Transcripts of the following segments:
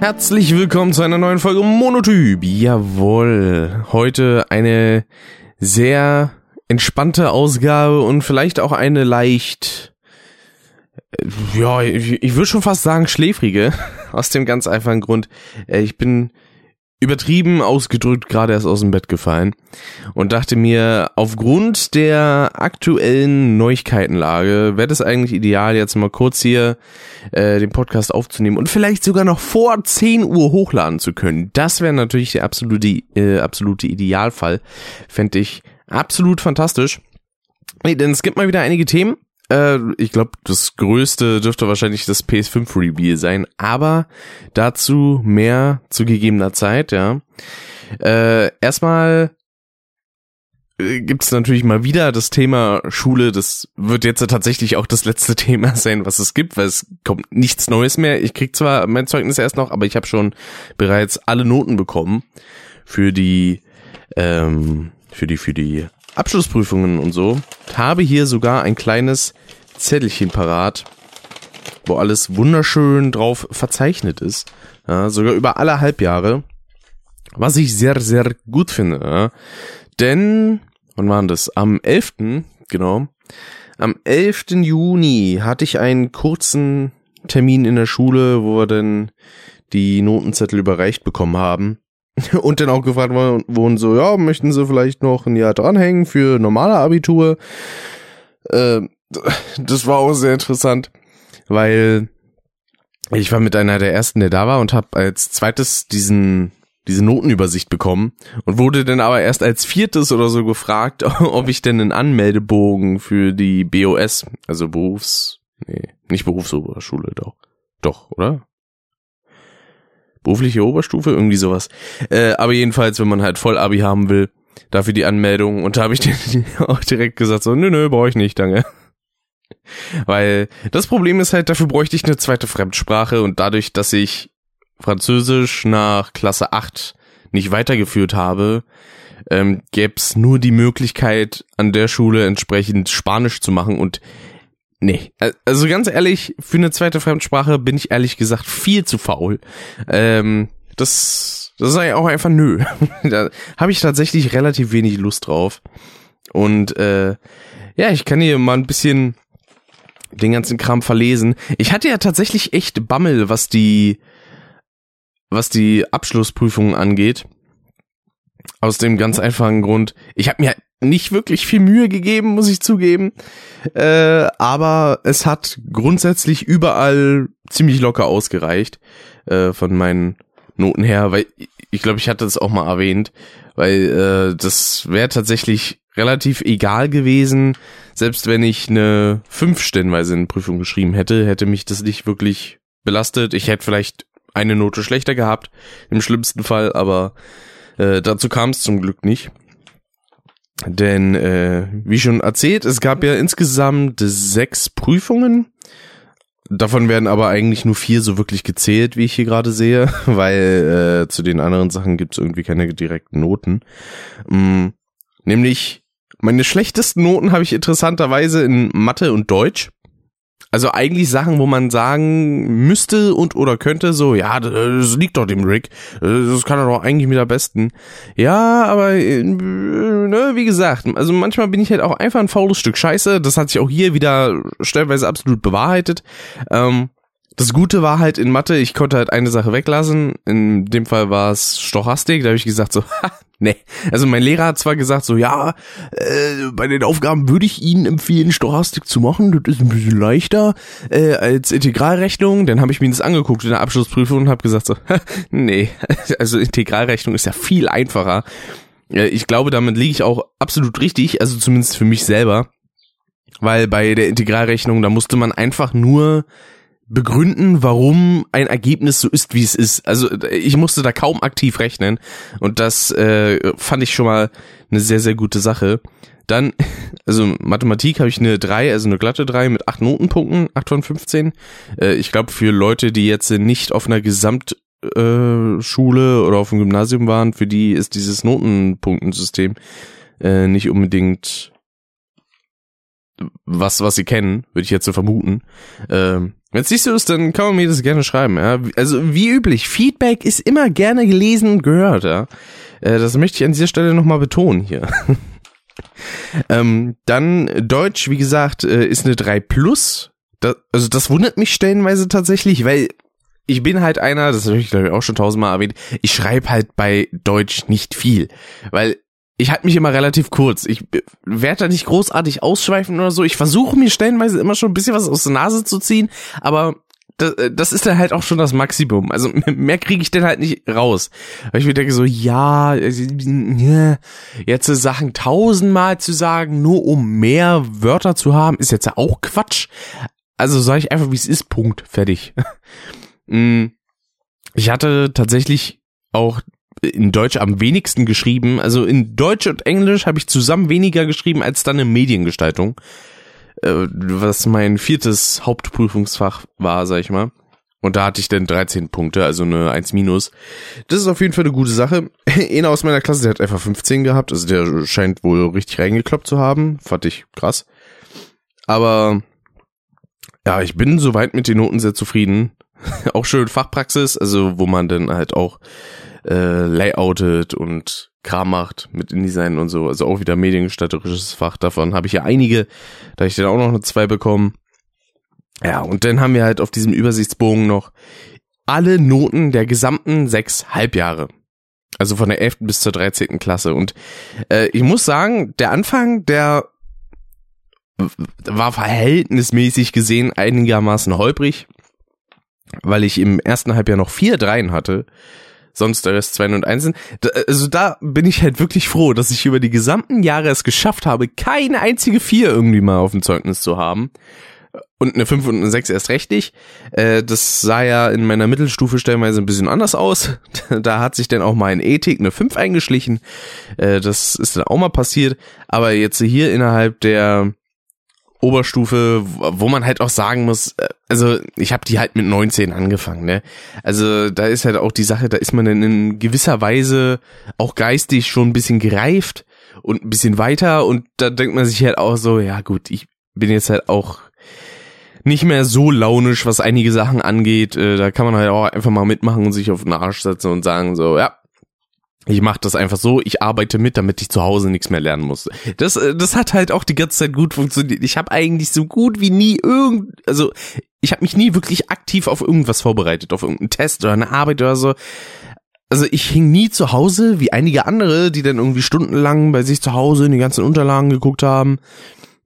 Herzlich willkommen zu einer neuen Folge Monotyp. Jawohl. Heute eine sehr entspannte Ausgabe und vielleicht auch eine leicht, äh, ja, ich, ich würde schon fast sagen schläfrige. Aus dem ganz einfachen Grund. äh, Ich bin übertrieben ausgedrückt gerade erst aus dem Bett gefallen und dachte mir, aufgrund der aktuellen Neuigkeitenlage wäre das eigentlich ideal, jetzt mal kurz hier äh, den Podcast aufzunehmen und vielleicht sogar noch vor 10 Uhr hochladen zu können. Das wäre natürlich der absolute, äh, absolute Idealfall. Fände ich absolut fantastisch. Nee, denn es gibt mal wieder einige Themen. Äh, ich glaube, das größte dürfte wahrscheinlich das PS5 Reveal sein, aber dazu mehr zu gegebener Zeit, ja. Äh, erstmal gibt es natürlich mal wieder das Thema Schule. Das wird jetzt tatsächlich auch das letzte Thema sein, was es gibt, weil es kommt nichts Neues mehr. Ich krieg zwar mein Zeugnis erst noch, aber ich habe schon bereits alle Noten bekommen für die ähm, für die für die Abschlussprüfungen und so. Habe hier sogar ein kleines Zettelchen parat, wo alles wunderschön drauf verzeichnet ist. Ja, sogar über alle Halbjahre. Was ich sehr, sehr gut finde. Ja. Denn, wann war das? Am 11., genau. Am 11. Juni hatte ich einen kurzen Termin in der Schule, wo wir dann die Notenzettel überreicht bekommen haben. Und dann auch gefragt wurden so, ja, möchten Sie vielleicht noch ein Jahr dranhängen für normale Abitur? Äh, das war auch sehr interessant, weil ich war mit einer der ersten, der da war und habe als zweites diesen diese Notenübersicht bekommen und wurde dann aber erst als viertes oder so gefragt, ob ich denn einen Anmeldebogen für die BOS, also Berufs, nee, nicht Berufsoberschule, doch, doch, oder? Berufliche Oberstufe, irgendwie sowas. Äh, aber jedenfalls, wenn man halt Vollabi haben will, dafür die Anmeldung und da habe ich dann auch direkt gesagt so, nö, nö, brauche ich nicht, danke. Weil das Problem ist halt, dafür bräuchte ich eine zweite Fremdsprache und dadurch, dass ich Französisch nach Klasse 8 nicht weitergeführt habe, ähm, gäbe es nur die Möglichkeit, an der Schule entsprechend Spanisch zu machen und nee, also ganz ehrlich, für eine zweite Fremdsprache bin ich ehrlich gesagt viel zu faul. Ähm, das, das sei auch einfach nö. da habe ich tatsächlich relativ wenig Lust drauf. Und äh, ja, ich kann hier mal ein bisschen den ganzen Kram verlesen. Ich hatte ja tatsächlich echt Bammel, was die was die Abschlussprüfungen angeht. Aus dem ganz einfachen Grund, ich habe mir nicht wirklich viel Mühe gegeben, muss ich zugeben. Äh, aber es hat grundsätzlich überall ziemlich locker ausgereicht äh, von meinen Noten her, weil ich glaube, ich hatte das auch mal erwähnt, weil äh, das wäre tatsächlich relativ egal gewesen, selbst wenn ich eine 5 stellenweise in Prüfung geschrieben hätte, hätte mich das nicht wirklich belastet. Ich hätte vielleicht eine Note schlechter gehabt, im schlimmsten Fall, aber äh, dazu kam es zum Glück nicht. Denn, äh, wie schon erzählt, es gab ja insgesamt sechs Prüfungen. Davon werden aber eigentlich nur vier so wirklich gezählt, wie ich hier gerade sehe, weil äh, zu den anderen Sachen gibt es irgendwie keine direkten Noten. Ähm, nämlich meine schlechtesten Noten habe ich interessanterweise in Mathe und Deutsch. Also eigentlich Sachen, wo man sagen müsste und oder könnte so, ja, das liegt doch dem Rick. Das kann er doch eigentlich mit am besten. Ja, aber äh, ne, wie gesagt, also manchmal bin ich halt auch einfach ein faules Stück Scheiße. Das hat sich auch hier wieder stellenweise absolut bewahrheitet. Ähm, das Gute war halt in Mathe, ich konnte halt eine Sache weglassen. In dem Fall war es Stochastik. Da habe ich gesagt so, nee. Also mein Lehrer hat zwar gesagt so, ja, äh, bei den Aufgaben würde ich Ihnen empfehlen, Stochastik zu machen. Das ist ein bisschen leichter äh, als Integralrechnung. Dann habe ich mir das angeguckt in der Abschlussprüfung und habe gesagt so, nee. Also Integralrechnung ist ja viel einfacher. Ich glaube, damit liege ich auch absolut richtig. Also zumindest für mich selber. Weil bei der Integralrechnung, da musste man einfach nur begründen, warum ein Ergebnis so ist, wie es ist. Also ich musste da kaum aktiv rechnen und das äh, fand ich schon mal eine sehr, sehr gute Sache. Dann, also Mathematik habe ich eine 3, also eine glatte 3 mit 8 Notenpunkten, 8 von 15. Äh, ich glaube, für Leute, die jetzt nicht auf einer Gesamtschule äh, oder auf dem Gymnasium waren, für die ist dieses Notenpunktensystem äh, nicht unbedingt was, was sie kennen, würde ich jetzt so vermuten. Ähm, Wenn es nicht so ist, dann kann man mir das gerne schreiben. Ja? Also wie üblich, Feedback ist immer gerne gelesen und gehört. Ja? Äh, das möchte ich an dieser Stelle nochmal betonen hier. ähm, dann Deutsch, wie gesagt, äh, ist eine 3 Plus. Das, also das wundert mich stellenweise tatsächlich, weil ich bin halt einer, das habe ich glaube ich auch schon tausendmal erwähnt, ich schreibe halt bei Deutsch nicht viel, weil ich halte mich immer relativ kurz. Ich werde da nicht großartig ausschweifen oder so. Ich versuche mir stellenweise immer schon ein bisschen was aus der Nase zu ziehen, aber das, das ist dann halt auch schon das Maximum. Also mehr kriege ich dann halt nicht raus. Weil ich mir denke so, ja, jetzt Sachen tausendmal zu sagen, nur um mehr Wörter zu haben, ist jetzt ja auch Quatsch. Also sage ich einfach, wie es ist, Punkt, fertig. Mm. Ich hatte tatsächlich auch in Deutsch am wenigsten geschrieben. Also in Deutsch und Englisch habe ich zusammen weniger geschrieben als dann in Mediengestaltung, äh, was mein viertes Hauptprüfungsfach war, sag ich mal. Und da hatte ich dann 13 Punkte, also eine 1 minus. Das ist auf jeden Fall eine gute Sache. Einer aus meiner Klasse, der hat einfach 15 gehabt, also der scheint wohl richtig reingekloppt zu haben. Fand ich krass. Aber ja, ich bin soweit mit den Noten sehr zufrieden. auch schön Fachpraxis, also wo man dann halt auch äh, layoutet und Kram macht mit InDesign und so. Also auch wieder mediengestalterisches Fach. Davon habe ich ja einige. Da ich dann auch noch eine 2 bekommen. Ja, und dann haben wir halt auf diesem Übersichtsbogen noch alle Noten der gesamten sechs Halbjahre. Also von der 11. bis zur 13. Klasse. Und äh, ich muss sagen, der Anfang, der war verhältnismäßig gesehen einigermaßen holprig, weil ich im ersten Halbjahr noch vier Dreien hatte sonst Rest 2 und 1 sind. Also da bin ich halt wirklich froh, dass ich über die gesamten Jahre es geschafft habe, keine einzige 4 irgendwie mal auf dem Zeugnis zu haben. Und eine 5 und eine 6 erst recht nicht. Äh, das sah ja in meiner Mittelstufe stellenweise ein bisschen anders aus. Da hat sich dann auch mal in Ethik eine 5 eingeschlichen. Äh, das ist dann auch mal passiert. Aber jetzt hier innerhalb der Oberstufe, wo man halt auch sagen muss, äh, also ich habe die halt mit 19 angefangen, ne? Also da ist halt auch die Sache, da ist man dann in gewisser Weise auch geistig schon ein bisschen gereift und ein bisschen weiter und da denkt man sich halt auch so, ja gut, ich bin jetzt halt auch nicht mehr so launisch, was einige Sachen angeht. Äh, da kann man halt auch einfach mal mitmachen und sich auf den Arsch setzen und sagen so, ja, ich mache das einfach so, ich arbeite mit, damit ich zu Hause nichts mehr lernen muss. Das, äh, das hat halt auch die ganze Zeit gut funktioniert. Ich habe eigentlich so gut wie nie irgend, also ich habe mich nie wirklich aktiv auf irgendwas vorbereitet, auf irgendeinen Test oder eine Arbeit oder so. Also ich hing nie zu Hause, wie einige andere, die dann irgendwie stundenlang bei sich zu Hause in die ganzen Unterlagen geguckt haben.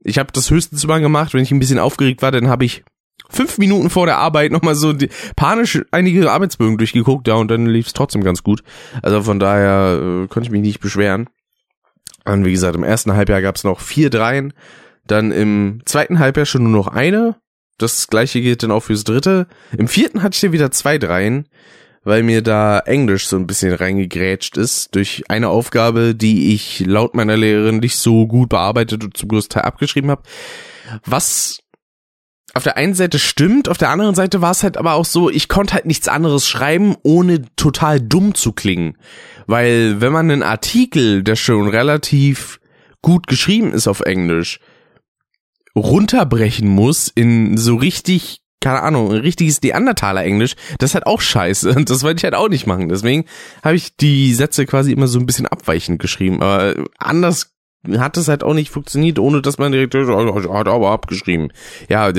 Ich habe das höchstens mal gemacht, wenn ich ein bisschen aufgeregt war, dann habe ich fünf Minuten vor der Arbeit nochmal so die, panisch einige Arbeitsbögen durchgeguckt, ja, und dann lief es trotzdem ganz gut. Also von daher äh, konnte ich mich nicht beschweren. Und wie gesagt, im ersten Halbjahr gab es noch vier Dreien, dann im zweiten Halbjahr schon nur noch eine. Das gleiche gilt dann auch fürs dritte. Im vierten hatte ich dann wieder zwei Dreien, weil mir da Englisch so ein bisschen reingegrätscht ist durch eine Aufgabe, die ich laut meiner Lehrerin nicht so gut bearbeitet und zum größten Teil abgeschrieben habe. Was auf der einen Seite stimmt, auf der anderen Seite war es halt aber auch so, ich konnte halt nichts anderes schreiben, ohne total dumm zu klingen. Weil wenn man einen Artikel, der schon relativ gut geschrieben ist auf Englisch, runterbrechen muss in so richtig, keine Ahnung, ein richtiges Neandertaler Englisch, das ist halt auch scheiße. Und das wollte ich halt auch nicht machen. Deswegen habe ich die Sätze quasi immer so ein bisschen abweichend geschrieben. Aber anders hat es halt auch nicht funktioniert, ohne dass man direkt hat aber abgeschrieben. Ja,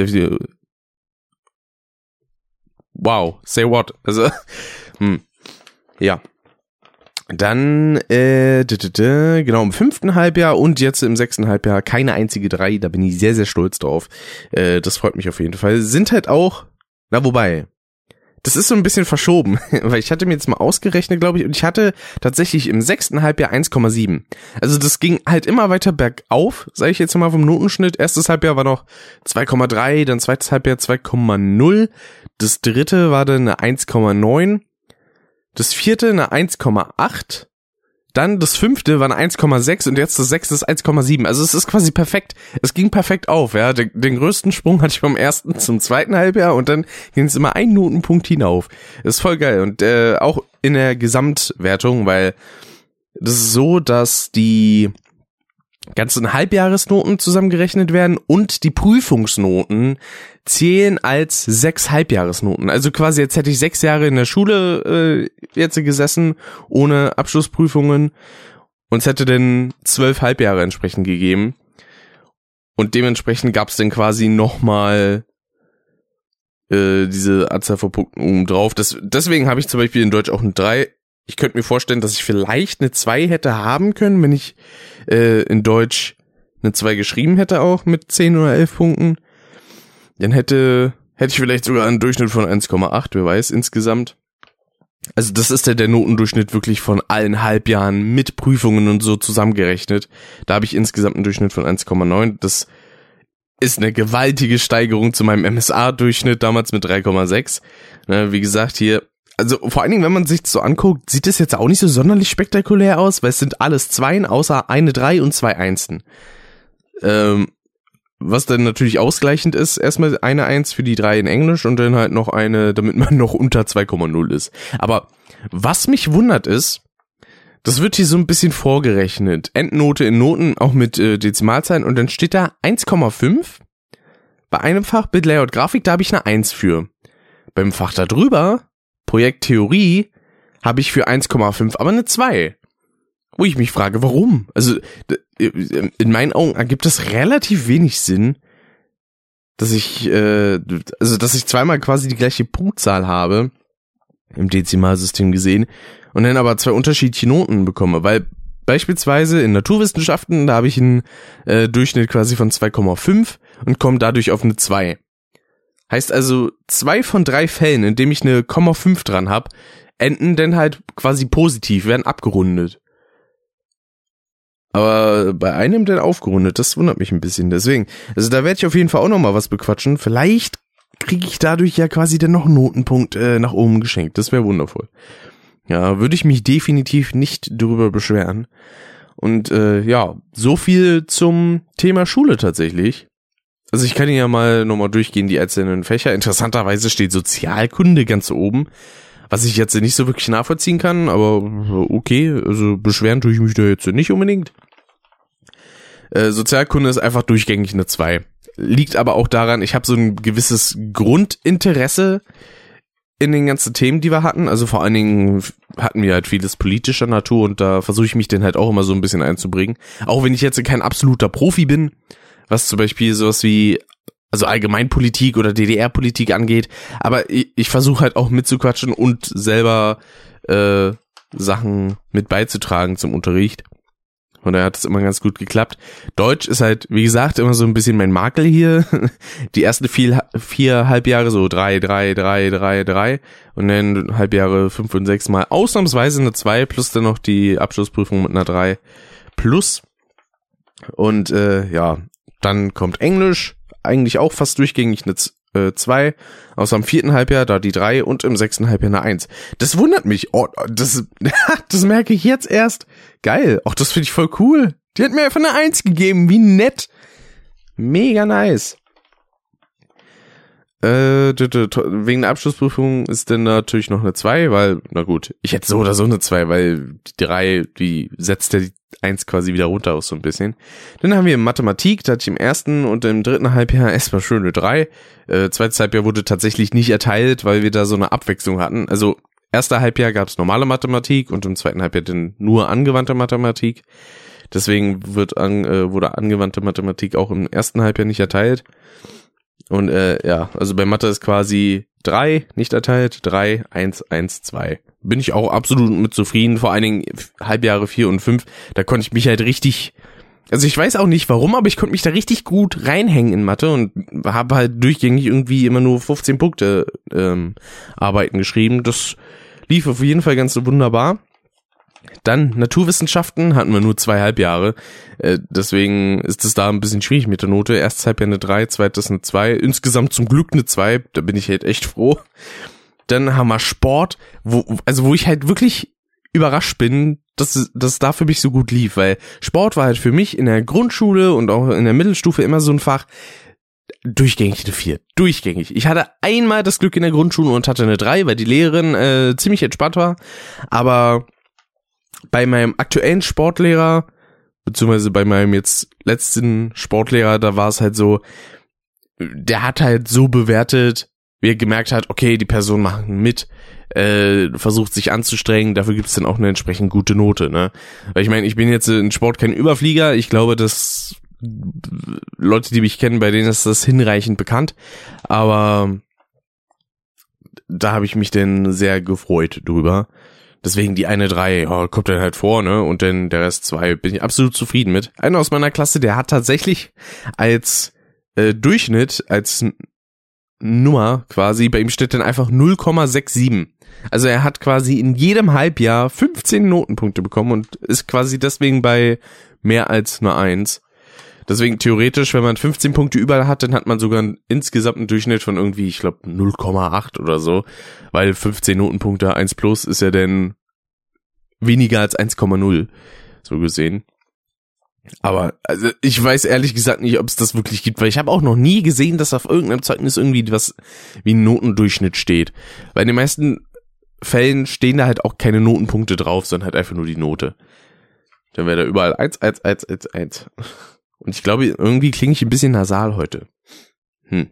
wow, say what? Also, hm, ja. Dann, äh, genau, im fünften Halbjahr und jetzt im sechsten Halbjahr keine einzige drei, da bin ich sehr, sehr stolz drauf. Äh, das freut mich auf jeden Fall. Sind halt auch, na wobei, das ist so ein bisschen verschoben, weil ich hatte mir jetzt mal ausgerechnet, glaube ich, und ich hatte tatsächlich im sechsten Halbjahr 1,7. Also das ging halt immer weiter bergauf, sage ich jetzt mal vom Notenschnitt. Erstes Halbjahr war noch 2,3, dann zweites Halbjahr 2,0, das dritte war dann eine 1,9, das vierte eine 1,8 dann das fünfte war eine 1,6 und jetzt das sechste ist 1,7. Also es ist quasi perfekt. Es ging perfekt auf, ja. Den, den größten Sprung hatte ich vom ersten zum zweiten Halbjahr und dann ging es immer einen Notenpunkt hinauf. Das ist voll geil. Und äh, auch in der Gesamtwertung, weil das ist so, dass die ganzen Halbjahresnoten zusammengerechnet werden und die Prüfungsnoten zählen als sechs Halbjahresnoten. Also quasi jetzt hätte ich sechs Jahre in der Schule äh, jetzt gesessen, ohne Abschlussprüfungen und es hätte dann zwölf Halbjahre entsprechend gegeben. Und dementsprechend gab es dann quasi nochmal äh, diese Anzahl von Punkten oben drauf. Das, deswegen habe ich zum Beispiel in Deutsch auch eine 3. Ich könnte mir vorstellen, dass ich vielleicht eine 2 hätte haben können, wenn ich äh, in Deutsch eine 2 geschrieben hätte auch mit 10 oder 11 Punkten. Dann hätte, hätte ich vielleicht sogar einen Durchschnitt von 1,8, wer weiß, insgesamt. Also das ist ja der Notendurchschnitt wirklich von allen Halbjahren mit Prüfungen und so zusammengerechnet. Da habe ich insgesamt einen Durchschnitt von 1,9. Das ist eine gewaltige Steigerung zu meinem MSA-Durchschnitt damals mit 3,6. Ne, wie gesagt, hier, also vor allen Dingen, wenn man sich so anguckt, sieht es jetzt auch nicht so sonderlich spektakulär aus, weil es sind alles Zweien, außer eine Drei und zwei Einsen. Ähm, was dann natürlich ausgleichend ist, erstmal eine Eins für die drei in Englisch und dann halt noch eine, damit man noch unter 2,0 ist. Aber was mich wundert ist, das wird hier so ein bisschen vorgerechnet. Endnote in Noten, auch mit äh, Dezimalzahlen und dann steht da 1,5. Bei einem Fach Bild Layout Grafik, da habe ich eine 1 für. Beim Fach da drüber, Projekt Theorie, habe ich für 1,5 aber eine 2. Wo ich mich frage, warum? Also in meinen Augen ergibt das relativ wenig Sinn, dass ich, äh, also dass ich zweimal quasi die gleiche Punktzahl habe im Dezimalsystem gesehen und dann aber zwei unterschiedliche Noten bekomme, weil beispielsweise in Naturwissenschaften, da habe ich einen äh, Durchschnitt quasi von 2,5 und komme dadurch auf eine 2. Heißt also, zwei von drei Fällen, in dem ich eine 0,5 dran habe, enden dann halt quasi positiv, werden abgerundet. Aber bei einem dann aufgerundet, das wundert mich ein bisschen. Deswegen, also da werde ich auf jeden Fall auch noch mal was bequatschen. Vielleicht kriege ich dadurch ja quasi dann noch einen Notenpunkt äh, nach oben geschenkt. Das wäre wundervoll. Ja, würde ich mich definitiv nicht drüber beschweren. Und äh, ja, so viel zum Thema Schule tatsächlich. Also ich kann ja mal nochmal durchgehen, die einzelnen Fächer. Interessanterweise steht Sozialkunde ganz oben, was ich jetzt nicht so wirklich nachvollziehen kann, aber okay, also beschweren tue ich mich da jetzt nicht unbedingt. Äh, Sozialkunde ist einfach durchgängig eine 2. Liegt aber auch daran, ich habe so ein gewisses Grundinteresse in den ganzen Themen, die wir hatten. Also vor allen Dingen hatten wir halt vieles politischer Natur und da versuche ich mich dann halt auch immer so ein bisschen einzubringen. Auch wenn ich jetzt kein absoluter Profi bin, was zum Beispiel sowas wie also Allgemeinpolitik oder DDR-Politik angeht. Aber ich, ich versuche halt auch mitzuquatschen und selber äh, Sachen mit beizutragen zum Unterricht. Und da hat es immer ganz gut geklappt. Deutsch ist halt, wie gesagt, immer so ein bisschen mein Makel hier. Die ersten vier, vier Halbjahre so drei, drei, drei, drei, drei. Und dann Halbjahre fünf und sechs mal ausnahmsweise eine zwei plus dann noch die Abschlussprüfung mit einer drei plus. Und äh, ja, dann kommt Englisch, eigentlich auch fast durchgängig eine äh, zwei, außer im vierten Halbjahr da die drei und im sechsten Halbjahr eine eins. Das wundert mich. Oh, das, das merke ich jetzt erst. Geil. Auch das finde ich voll cool. Die hat mir einfach eine eins gegeben. Wie nett. Mega nice. Äh, wegen der Abschlussprüfung ist dann natürlich noch eine 2, weil, na gut, ich hätte so oder so eine 2, weil die 3, die setzt ja die 1 quasi wieder runter aus so ein bisschen. Dann haben wir Mathematik, da hatte ich im ersten und im dritten Halbjahr erstmal schöne 3. Äh, zweites Halbjahr wurde tatsächlich nicht erteilt, weil wir da so eine Abwechslung hatten. Also, erster Halbjahr gab es normale Mathematik und im zweiten Halbjahr dann nur angewandte Mathematik. Deswegen wird an, äh, wurde angewandte Mathematik auch im ersten Halbjahr nicht erteilt. Und äh, ja, also bei Mathe ist quasi drei nicht erteilt, drei, eins, eins, zwei. Bin ich auch absolut mit zufrieden, vor allen Dingen Halbjahre vier und fünf, da konnte ich mich halt richtig, also ich weiß auch nicht warum, aber ich konnte mich da richtig gut reinhängen in Mathe und habe halt durchgängig irgendwie immer nur 15 Punkte ähm, Arbeiten geschrieben. Das lief auf jeden Fall ganz wunderbar. Dann Naturwissenschaften hatten wir nur zweieinhalb Jahre. Äh, deswegen ist es da ein bisschen schwierig mit der Note. Erstes Halbjahr eine 3, zweites eine 2. Insgesamt zum Glück eine 2. Da bin ich halt echt froh. Dann haben wir Sport, wo, also wo ich halt wirklich überrascht bin, dass, dass es da für mich so gut lief, weil Sport war halt für mich in der Grundschule und auch in der Mittelstufe immer so ein Fach, durchgängig eine 4. Durchgängig. Ich hatte einmal das Glück in der Grundschule und hatte eine 3, weil die Lehrerin äh, ziemlich entspannt war. Aber bei meinem aktuellen Sportlehrer beziehungsweise bei meinem jetzt letzten Sportlehrer, da war es halt so, der hat halt so bewertet, wie er gemerkt hat, okay, die Person macht mit, äh, versucht sich anzustrengen, dafür gibt es dann auch eine entsprechend gute Note, ne? Weil ich meine, ich bin jetzt in Sport kein Überflieger, ich glaube, dass Leute, die mich kennen, bei denen ist das hinreichend bekannt, aber da habe ich mich denn sehr gefreut drüber. Deswegen die eine drei oh, kommt dann halt vor, ne? Und dann der Rest zwei bin ich absolut zufrieden mit. Einer aus meiner Klasse, der hat tatsächlich als äh, Durchschnitt, als Nummer quasi, bei ihm steht dann einfach 0,67. Also er hat quasi in jedem Halbjahr 15 Notenpunkte bekommen und ist quasi deswegen bei mehr als nur eins. Deswegen theoretisch, wenn man 15 Punkte überall hat, dann hat man sogar einen insgesamten Durchschnitt von irgendwie, ich glaube, 0,8 oder so. Weil 15 Notenpunkte 1 plus ist ja dann weniger als 1,0. So gesehen. Aber also ich weiß ehrlich gesagt nicht, ob es das wirklich gibt, weil ich habe auch noch nie gesehen, dass auf irgendeinem Zeugnis irgendwie was wie ein Notendurchschnitt steht. Weil in den meisten Fällen stehen da halt auch keine Notenpunkte drauf, sondern halt einfach nur die Note. Dann wäre da überall 1, 1, 1, 1, 1. Und ich glaube, irgendwie klinge ich ein bisschen nasal heute. Hm.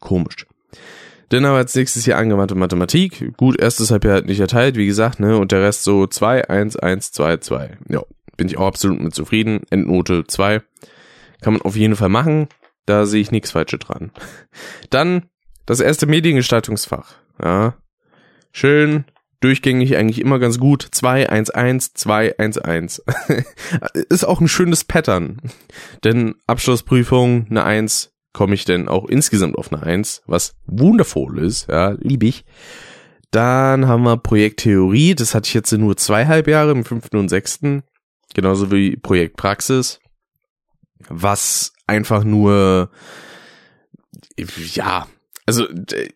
Komisch. Dann haben wir als nächstes hier angewandte Mathematik. Gut, erstes Halbjahr halt nicht erteilt, wie gesagt, ne? Und der Rest so 2, 1, 1, 2, 2. Ja, bin ich auch absolut mit zufrieden. Endnote 2. Kann man auf jeden Fall machen. Da sehe ich nichts Falsches dran. Dann das erste Mediengestaltungsfach. Ja. Schön durchgängig eigentlich immer ganz gut. 2, 1, 1, 2, 1, 1. Ist auch ein schönes Pattern. Denn Abschlussprüfung, eine 1, komme ich denn auch insgesamt auf eine 1, was wundervoll ist, ja, lieb ich. Dann haben wir Projekttheorie, das hatte ich jetzt nur zweieinhalb Jahre, im fünften und sechsten. Genauso wie Projektpraxis. Was einfach nur, ja, also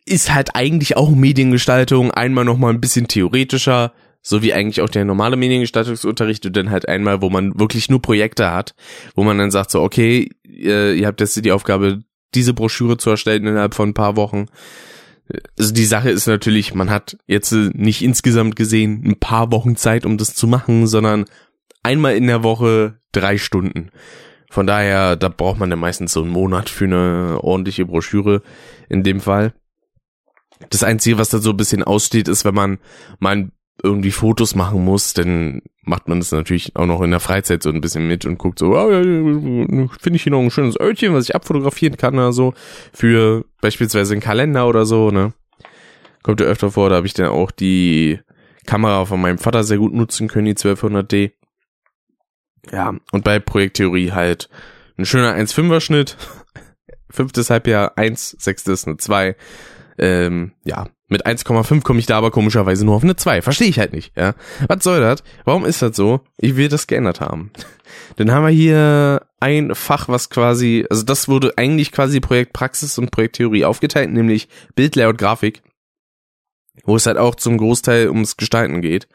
ist halt eigentlich auch Mediengestaltung, einmal nochmal ein bisschen theoretischer, so wie eigentlich auch der normale Mediengestaltungsunterricht und dann halt einmal, wo man wirklich nur Projekte hat, wo man dann sagt so, okay, ihr, habt jetzt die Aufgabe, diese Broschüre zu erstellen innerhalb von ein paar Wochen. Also die Sache ist natürlich, man hat jetzt nicht insgesamt gesehen ein paar Wochen Zeit, um das zu machen, sondern einmal in der Woche drei Stunden. Von daher, da braucht man ja meistens so einen Monat für eine ordentliche Broschüre in dem Fall. Das Einzige, was da so ein bisschen aussteht, ist, wenn man mal irgendwie Fotos machen muss, dann macht man das natürlich auch noch in der Freizeit so ein bisschen mit und guckt so, oh, ja, finde ich hier noch ein schönes Örtchen, was ich abfotografieren kann oder so, für beispielsweise einen Kalender oder so, ne. Kommt ja öfter vor, da habe ich dann auch die Kamera von meinem Vater sehr gut nutzen können, die 1200D. Ja, und bei Projekttheorie halt ein schöner 1,5er Schnitt, fünftes Halbjahr 1, sechstes eine 2. Ähm, ja, mit 1,5 komme ich da aber komischerweise nur auf eine 2. Verstehe ich halt nicht, ja. Was soll das? Warum ist das so? Ich will das geändert haben. Dann haben wir hier ein Fach, was quasi, also das wurde eigentlich quasi Projektpraxis und Projekttheorie aufgeteilt, nämlich Bild, Layout, Grafik. Wo es halt auch zum Großteil ums Gestalten geht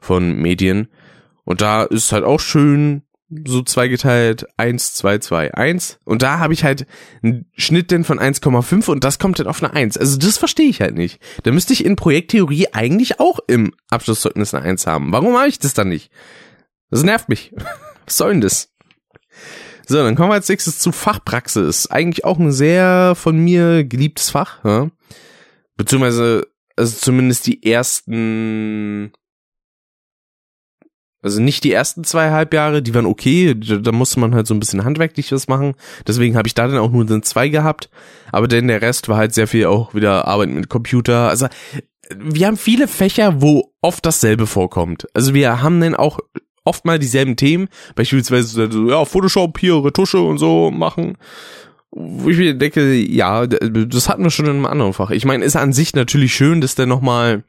von Medien. Und da ist halt auch schön so zweigeteilt 1, 2, 2, 1. Und da habe ich halt einen Schnitt denn von 1,5 und das kommt dann auf eine 1. Also das verstehe ich halt nicht. Da müsste ich in Projekttheorie eigentlich auch im Abschlusszeugnis eine 1 haben. Warum habe ich das dann nicht? Das nervt mich. Was soll denn das? So, dann kommen wir als nächstes zu Fachpraxis. Eigentlich auch ein sehr von mir geliebtes Fach. Ja? Beziehungsweise, also zumindest die ersten also nicht die ersten zwei Halbjahre, die waren okay, da, musste man halt so ein bisschen handwerklich was machen. Deswegen habe ich da dann auch nur den zwei gehabt. Aber denn der Rest war halt sehr viel auch wieder Arbeit mit Computer. Also wir haben viele Fächer, wo oft dasselbe vorkommt. Also wir haben dann auch oft mal dieselben Themen, beispielsweise so, ja, Photoshop hier, Retusche und so machen. Wo ich mir denke, ja, das hatten wir schon in einem anderen Fach. Ich meine, ist an sich natürlich schön, dass der nochmal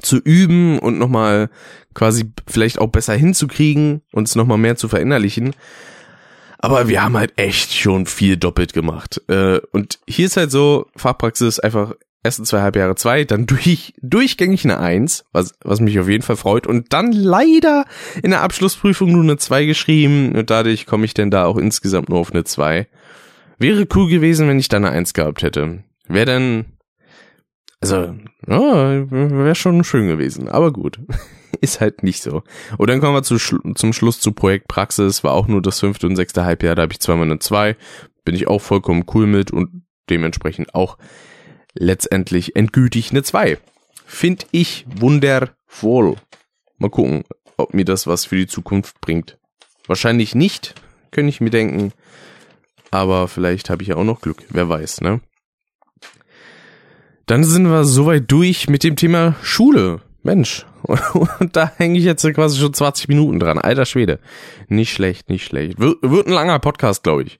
zu üben und nochmal quasi vielleicht auch besser hinzukriegen, uns nochmal mehr zu verinnerlichen. Aber wir haben halt echt schon viel doppelt gemacht. Äh, und hier ist halt so, Fachpraxis einfach ersten zwei Halbjahre zwei, dann durch, durchgängig eine Eins, was, was mich auf jeden Fall freut. Und dann leider in der Abschlussprüfung nur eine zwei geschrieben. Und dadurch komme ich denn da auch insgesamt nur auf eine zwei. Wäre cool gewesen, wenn ich da eine Eins gehabt hätte. Wäre dann Also, ja, wäre schon schön gewesen, aber gut. Ist halt nicht so. Und dann kommen wir zu, zum Schluss zu Projekt Praxis, war auch nur das fünfte und sechste Halbjahr, da habe ich zweimal eine zwei, bin ich auch vollkommen cool mit und dementsprechend auch letztendlich endgültig eine zwei. Find ich wundervoll. Mal gucken, ob mir das was für die Zukunft bringt. Wahrscheinlich nicht, könnte ich mir denken. Aber vielleicht habe ich ja auch noch Glück, wer weiß, ne? Dann sind wir soweit durch mit dem Thema Schule. Mensch, und da hänge ich jetzt quasi schon 20 Minuten dran. Alter Schwede. Nicht schlecht, nicht schlecht. Wird, ein langer Podcast, glaube ich.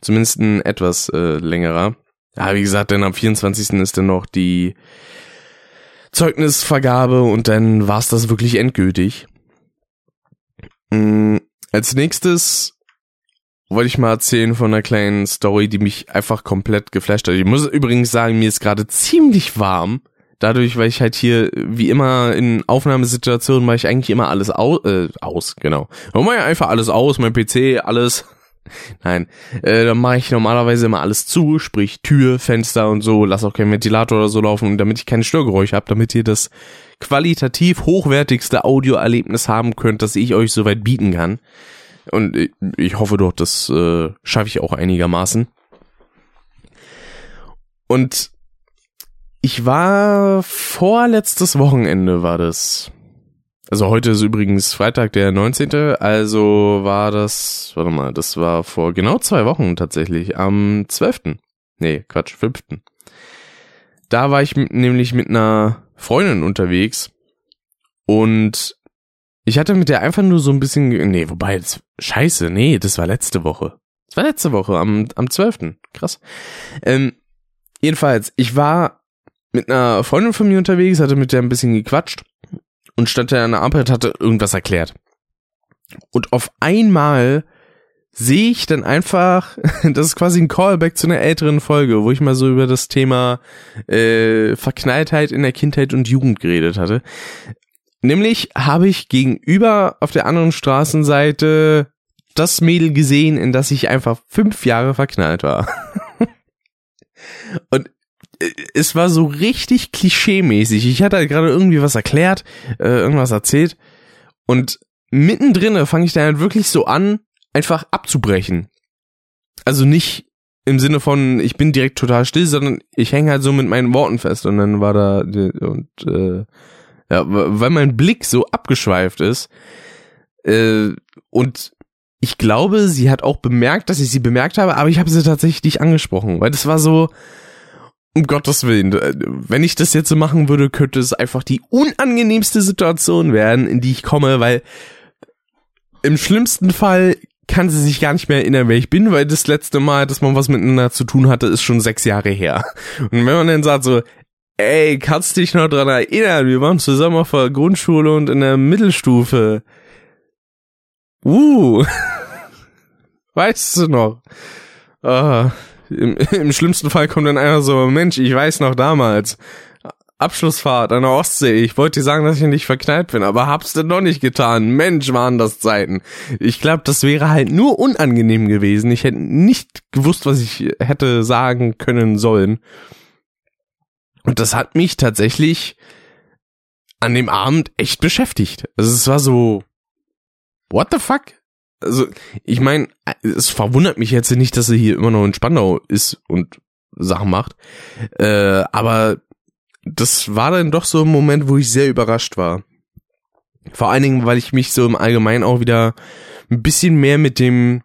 Zumindest ein etwas äh, längerer. Ja, wie gesagt, denn am 24. ist dann noch die Zeugnisvergabe und dann war's das wirklich endgültig. Mhm, als nächstes wollte ich mal erzählen von einer kleinen Story, die mich einfach komplett geflasht hat. Ich muss übrigens sagen, mir ist gerade ziemlich warm. Dadurch, weil ich halt hier, wie immer, in Aufnahmesituationen mache ich eigentlich immer alles au äh, aus, genau. Dann mache ich einfach alles aus, mein PC, alles. Nein, äh, dann mache ich normalerweise immer alles zu, sprich Tür, Fenster und so, lass auch keinen Ventilator oder so laufen, damit ich keine Störgeräusche habe, damit ihr das qualitativ hochwertigste Audioerlebnis haben könnt, das ich euch soweit bieten kann. Und ich hoffe doch, das äh, schaffe ich auch einigermaßen. Und ich war vorletztes Wochenende war das. Also heute ist übrigens Freitag, der 19. Also war das, warte mal, das war vor genau zwei Wochen tatsächlich, am 12. Nee, Quatsch, 5. Da war ich nämlich mit einer Freundin unterwegs und ich hatte mit der einfach nur so ein bisschen, nee, wobei, das, scheiße, nee, das war letzte Woche. Das war letzte Woche, am, am 12. Krass. Ähm, jedenfalls, ich war mit einer Freundin von mir unterwegs, hatte mit der ein bisschen gequatscht und stand da an der Ampel hatte irgendwas erklärt. Und auf einmal sehe ich dann einfach, das ist quasi ein Callback zu einer älteren Folge, wo ich mal so über das Thema äh, Verknalltheit in der Kindheit und Jugend geredet hatte. Nämlich habe ich gegenüber auf der anderen Straßenseite das Mädel gesehen, in das ich einfach fünf Jahre verknallt war. Und äh, es war so richtig klischee-mäßig. Ich hatte halt gerade irgendwie was erklärt, äh, irgendwas erzählt. Und mittendrin fange ich dann halt wirklich so an, einfach abzubrechen. Also nicht im Sinne von, ich bin direkt total still, sondern ich hänge halt so mit meinen Worten fest. Und dann war da, und äh, ja, weil mein Blick so abgeschweift ist. Äh, und ich glaube, sie hat auch bemerkt, dass ich sie bemerkt habe, aber ich habe sie tatsächlich nicht angesprochen, weil das war so, um Gottes Willen, wenn ich das jetzt so machen würde, könnte es einfach die unangenehmste Situation werden, in die ich komme, weil im schlimmsten Fall kann sie sich gar nicht mehr erinnern, wer ich bin, weil das letzte Mal, dass man was miteinander zu tun hatte, ist schon sechs Jahre her. Und wenn man dann sagt so, Ey, kannst dich noch dran erinnern? Wir waren zusammen auf der Grundschule und in der Mittelstufe. Uh. weißt du noch? Uh, im, Im schlimmsten Fall kommt dann einer so, Mensch, ich weiß noch damals. Abschlussfahrt an der Ostsee. Ich wollte dir sagen, dass ich nicht verknallt bin, aber hab's denn noch nicht getan. Mensch, waren das Zeiten. Ich glaube, das wäre halt nur unangenehm gewesen. Ich hätte nicht gewusst, was ich hätte sagen können sollen. Und das hat mich tatsächlich an dem Abend echt beschäftigt. Also es war so, what the fuck? Also, ich meine, es verwundert mich jetzt nicht, dass er hier immer noch in Spandau ist und Sachen macht. Äh, aber das war dann doch so ein Moment, wo ich sehr überrascht war. Vor allen Dingen, weil ich mich so im Allgemeinen auch wieder ein bisschen mehr mit dem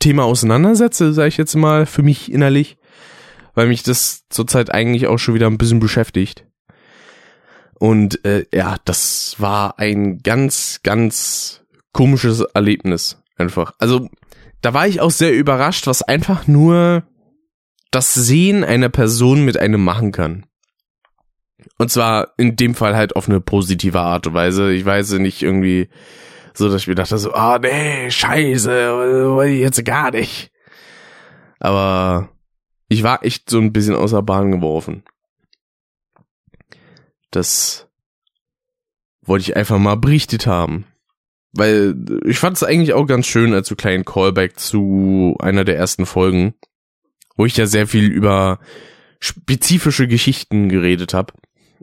Thema auseinandersetze, sage ich jetzt mal, für mich innerlich weil mich das zurzeit eigentlich auch schon wieder ein bisschen beschäftigt. Und äh, ja, das war ein ganz, ganz komisches Erlebnis einfach. Also da war ich auch sehr überrascht, was einfach nur das Sehen einer Person mit einem machen kann. Und zwar in dem Fall halt auf eine positive Art und Weise. Ich weiß nicht irgendwie so, dass ich mir dachte so, ah oh, nee, scheiße, jetzt gar nicht. Aber ich war echt so ein bisschen außer Bahn geworfen. Das wollte ich einfach mal berichtet haben. Weil ich fand es eigentlich auch ganz schön als so kleinen Callback zu einer der ersten Folgen, wo ich ja sehr viel über spezifische Geschichten geredet habe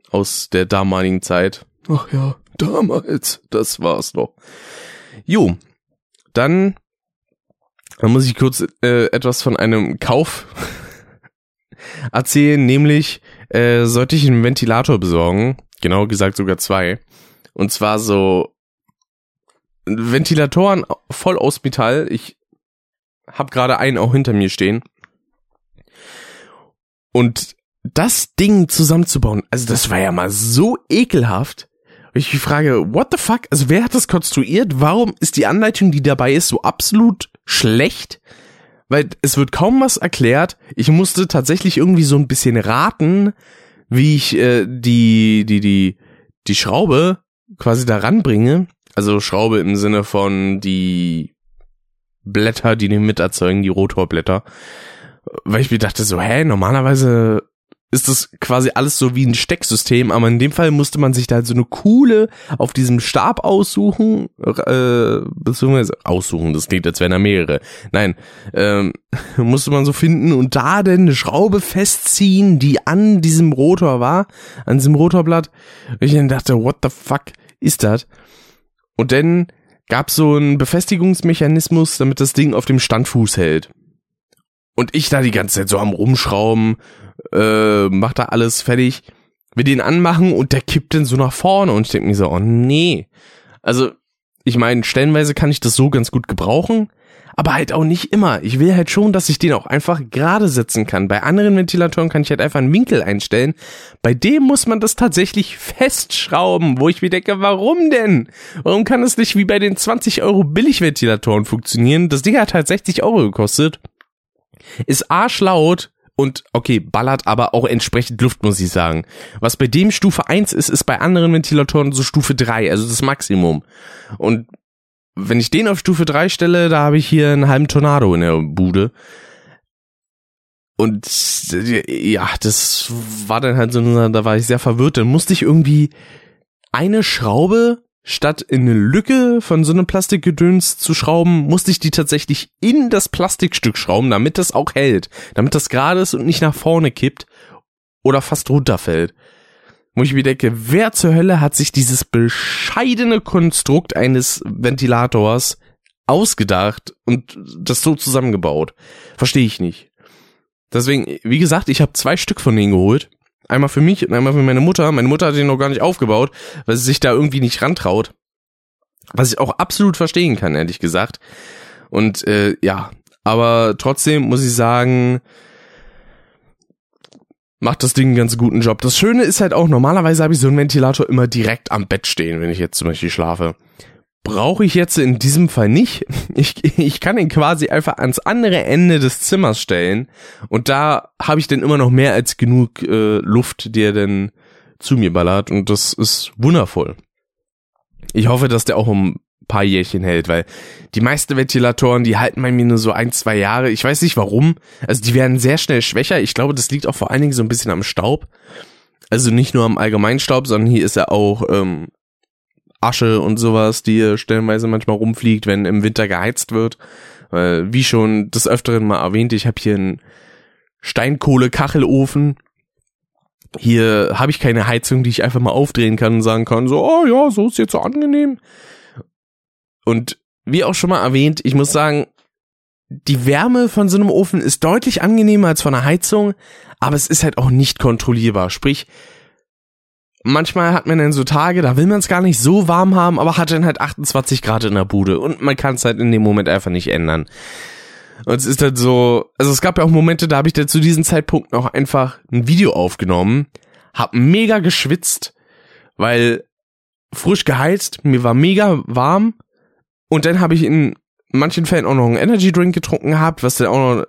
aus der damaligen Zeit. Ach ja, damals, das war's noch. Jo, dann, dann muss ich kurz äh, etwas von einem Kauf erzählen, nämlich äh, sollte ich einen Ventilator besorgen, genau gesagt sogar zwei. Und zwar so Ventilatoren voll aus Metall. Ich habe gerade einen auch hinter mir stehen. Und das Ding zusammenzubauen, also das war ja mal so ekelhaft. Ich frage, what the fuck? Also wer hat das konstruiert? Warum ist die Anleitung, die dabei ist, so absolut schlecht? Weil es wird kaum was erklärt. Ich musste tatsächlich irgendwie so ein bisschen raten, wie ich äh, die die die die Schraube quasi da ranbringe. Also Schraube im Sinne von die Blätter, die den mit erzeugen, die Rotorblätter. Weil ich mir dachte so, hä, normalerweise ist das quasi alles so wie ein Stecksystem, aber in dem Fall musste man sich da halt so eine coole auf diesem Stab aussuchen, äh, beziehungsweise aussuchen, das klingt, als wären da mehrere. Nein, ähm, musste man so finden und da denn eine Schraube festziehen, die an diesem Rotor war, an diesem Rotorblatt. Und ich dann dachte, what the fuck ist das? Und dann gab so einen Befestigungsmechanismus, damit das Ding auf dem Standfuß hält. Und ich da die ganze Zeit so am Rumschrauben, äh, macht da alles fertig, wir den anmachen und der kippt dann so nach vorne und ich denke mir so, oh nee. Also, ich meine, stellenweise kann ich das so ganz gut gebrauchen, aber halt auch nicht immer. Ich will halt schon, dass ich den auch einfach gerade setzen kann. Bei anderen Ventilatoren kann ich halt einfach einen Winkel einstellen. Bei dem muss man das tatsächlich festschrauben, wo ich mir denke, warum denn? Warum kann es nicht wie bei den 20 Euro Billigventilatoren funktionieren? Das Ding hat halt 60 Euro gekostet. Ist arschlaut, und okay, ballert aber auch entsprechend Luft, muss ich sagen. Was bei dem Stufe 1 ist, ist bei anderen Ventilatoren so Stufe 3, also das Maximum. Und wenn ich den auf Stufe 3 stelle, da habe ich hier einen halben Tornado in der Bude. Und ja, das war dann halt so, da war ich sehr verwirrt. Dann musste ich irgendwie eine Schraube statt in eine Lücke von so einem Plastikgedöns zu schrauben, musste ich die tatsächlich in das Plastikstück schrauben, damit das auch hält, damit das gerade ist und nicht nach vorne kippt oder fast runterfällt. Wo ich mir denke, wer zur Hölle hat sich dieses bescheidene Konstrukt eines Ventilators ausgedacht und das so zusammengebaut? Verstehe ich nicht. Deswegen, wie gesagt, ich habe zwei Stück von denen geholt Einmal für mich und einmal für meine Mutter. Meine Mutter hat den noch gar nicht aufgebaut, weil sie sich da irgendwie nicht rantraut. Was ich auch absolut verstehen kann, ehrlich gesagt. Und äh, ja, aber trotzdem muss ich sagen, macht das Ding einen ganz guten Job. Das Schöne ist halt auch, normalerweise habe ich so einen Ventilator immer direkt am Bett stehen, wenn ich jetzt zum Beispiel schlafe brauche ich jetzt in diesem Fall nicht. Ich, ich kann ihn quasi einfach ans andere Ende des Zimmers stellen und da habe ich dann immer noch mehr als genug äh, Luft, die er dann zu mir ballert und das ist wundervoll. Ich hoffe, dass der auch um ein paar Jährchen hält, weil die meisten Ventilatoren, die halten bei mir nur so ein, zwei Jahre. Ich weiß nicht warum. Also die werden sehr schnell schwächer. Ich glaube, das liegt auch vor allen Dingen so ein bisschen am Staub. Also nicht nur am Allgemeinstaub, sondern hier ist er auch ähm, Asche und sowas, die stellenweise manchmal rumfliegt, wenn im Winter geheizt wird. Weil, wie schon des Öfteren mal erwähnt, ich habe hier einen Steinkohle-Kachelofen. Hier habe ich keine Heizung, die ich einfach mal aufdrehen kann und sagen kann, so, oh ja, so ist jetzt so angenehm. Und wie auch schon mal erwähnt, ich muss sagen, die Wärme von so einem Ofen ist deutlich angenehmer als von einer Heizung, aber es ist halt auch nicht kontrollierbar. Sprich, manchmal hat man dann so Tage, da will man es gar nicht so warm haben, aber hat dann halt 28 Grad in der Bude und man kann es halt in dem Moment einfach nicht ändern. Und es ist halt so, also es gab ja auch Momente, da habe ich dann zu diesem Zeitpunkt noch einfach ein Video aufgenommen, hab mega geschwitzt, weil frisch geheizt, mir war mega warm und dann habe ich in manchen Fällen auch noch einen Energy Drink getrunken gehabt, was dann auch noch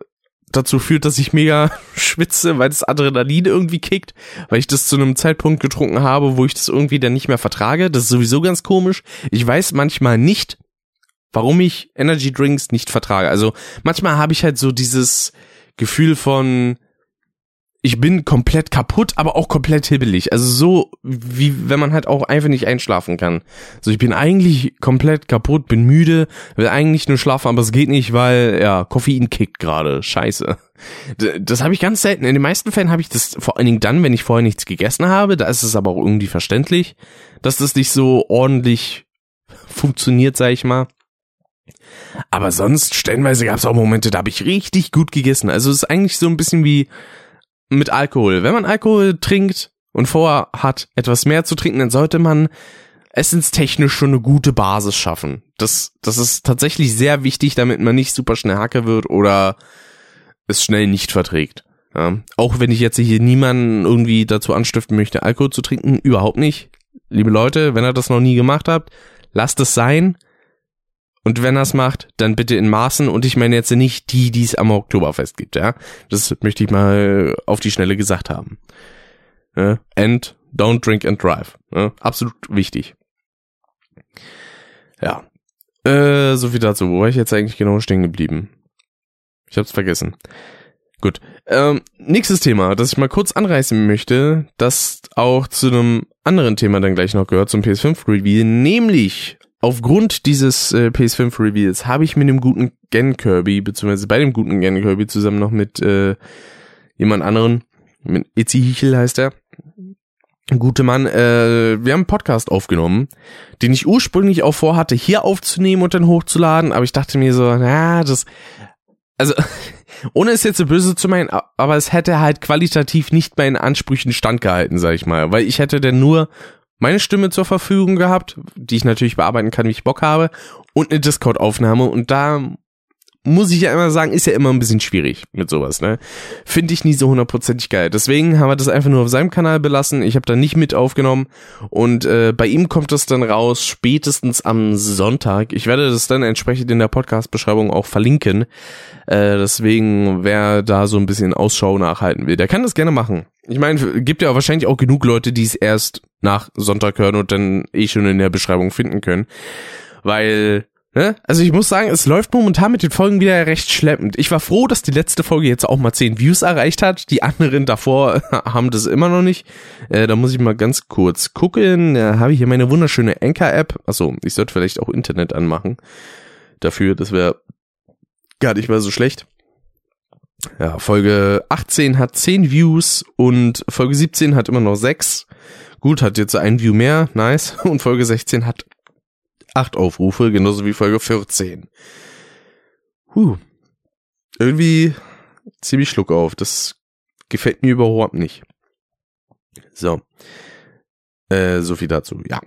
dazu führt, dass ich mega schwitze, weil das Adrenalin irgendwie kickt, weil ich das zu einem Zeitpunkt getrunken habe, wo ich das irgendwie dann nicht mehr vertrage. Das ist sowieso ganz komisch. Ich weiß manchmal nicht, warum ich Energy Drinks nicht vertrage. Also manchmal habe ich halt so dieses Gefühl von, ich bin komplett kaputt, aber auch komplett hibbelig. Also so, wie wenn man halt auch einfach nicht einschlafen kann. So, ich bin eigentlich komplett kaputt, bin müde, will eigentlich nur schlafen, aber es geht nicht, weil, ja, Koffein kickt gerade. Scheiße. Das habe ich ganz selten. In den meisten Fällen habe ich das vor allen Dingen dann, wenn ich vorher nichts gegessen habe. Da ist es aber auch irgendwie verständlich, dass das nicht so ordentlich funktioniert, sag ich mal. Aber sonst, stellenweise gab es auch Momente, da habe ich richtig gut gegessen. Also es ist eigentlich so ein bisschen wie mit Alkohol. Wenn man Alkohol trinkt und vorher hat, etwas mehr zu trinken, dann sollte man essenstechnisch schon eine gute Basis schaffen. Das, das ist tatsächlich sehr wichtig, damit man nicht super schnell Hacke wird oder es schnell nicht verträgt. Ja, auch wenn ich jetzt hier niemanden irgendwie dazu anstiften möchte, Alkohol zu trinken, überhaupt nicht. Liebe Leute, wenn ihr das noch nie gemacht habt, lasst es sein. Und wenn er es macht, dann bitte in Maßen. Und ich meine jetzt nicht die, die es am Oktoberfest gibt, ja. Das möchte ich mal auf die Schnelle gesagt haben. Ja? And don't drink and drive. Ja? Absolut wichtig. Ja. Äh, so viel dazu. Wo war ich jetzt eigentlich genau stehen geblieben? Ich hab's vergessen. Gut. Ähm, nächstes Thema, das ich mal kurz anreißen möchte, das auch zu einem anderen Thema dann gleich noch gehört, zum PS5 Review, nämlich aufgrund dieses äh, PS5 Reveals habe ich mit dem guten Gen Kirby, beziehungsweise bei dem guten Gen Kirby zusammen noch mit äh, jemand anderen, mit Itzy Hichel heißt er, gute Mann, äh, wir haben einen Podcast aufgenommen, den ich ursprünglich auch vorhatte, hier aufzunehmen und dann hochzuladen, aber ich dachte mir so, na, das, also, ohne es jetzt so böse zu meinen, aber es hätte halt qualitativ nicht meinen Ansprüchen standgehalten, sag ich mal, weil ich hätte dann nur meine Stimme zur Verfügung gehabt, die ich natürlich bearbeiten kann, wie ich Bock habe, und eine Discord-Aufnahme. Und da muss ich ja immer sagen, ist ja immer ein bisschen schwierig mit sowas, ne? Finde ich nie so hundertprozentig geil. Deswegen haben wir das einfach nur auf seinem Kanal belassen. Ich habe da nicht mit aufgenommen und äh, bei ihm kommt das dann raus spätestens am Sonntag. Ich werde das dann entsprechend in der Podcast-Beschreibung auch verlinken. Äh, deswegen, wer da so ein bisschen Ausschau nachhalten will, der kann das gerne machen. Ich meine, gibt ja wahrscheinlich auch genug Leute, die es erst nach Sonntag hören und dann eh schon in der Beschreibung finden können. Weil Ne? Also ich muss sagen, es läuft momentan mit den Folgen wieder recht schleppend. Ich war froh, dass die letzte Folge jetzt auch mal 10 Views erreicht hat. Die anderen davor haben das immer noch nicht. Äh, da muss ich mal ganz kurz gucken. Da habe ich hier meine wunderschöne Anchor-App. Achso, ich sollte vielleicht auch Internet anmachen. Dafür, das wäre gar nicht mal so schlecht. Ja, Folge 18 hat 10 Views und Folge 17 hat immer noch 6. Gut, hat jetzt ein View mehr, nice. Und Folge 16 hat acht Aufrufe, genauso wie Folge 14. Huh. Irgendwie ziemlich Schluck auf. Das gefällt mir überhaupt nicht. So. Äh, so viel dazu, ja.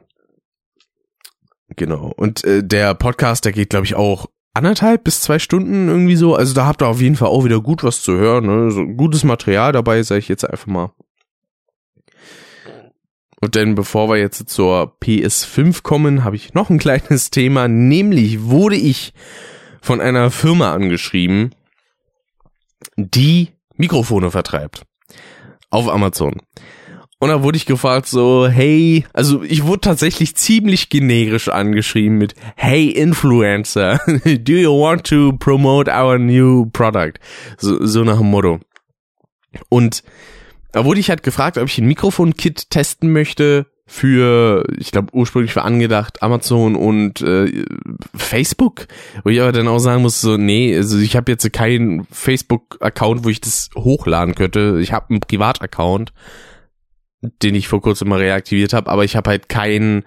Genau. Und äh, der Podcast, der geht, glaube ich, auch anderthalb bis zwei Stunden irgendwie so. Also da habt ihr auf jeden Fall auch wieder gut was zu hören. Ne? So gutes Material dabei, sage ich jetzt einfach mal. Und denn bevor wir jetzt zur PS5 kommen, habe ich noch ein kleines Thema, nämlich wurde ich von einer Firma angeschrieben, die Mikrofone vertreibt. Auf Amazon. Und da wurde ich gefragt so, hey, also ich wurde tatsächlich ziemlich generisch angeschrieben mit, hey Influencer, do you want to promote our new product? So, so nach dem Motto. Und da wurde ich halt gefragt, ob ich ein Mikrofon-Kit testen möchte für, ich glaube ursprünglich war angedacht Amazon und äh, Facebook, wo ich aber dann auch sagen muss, so nee, also ich habe jetzt keinen Facebook-Account, wo ich das hochladen könnte. Ich habe einen Privataccount, den ich vor kurzem mal reaktiviert habe, aber ich habe halt keinen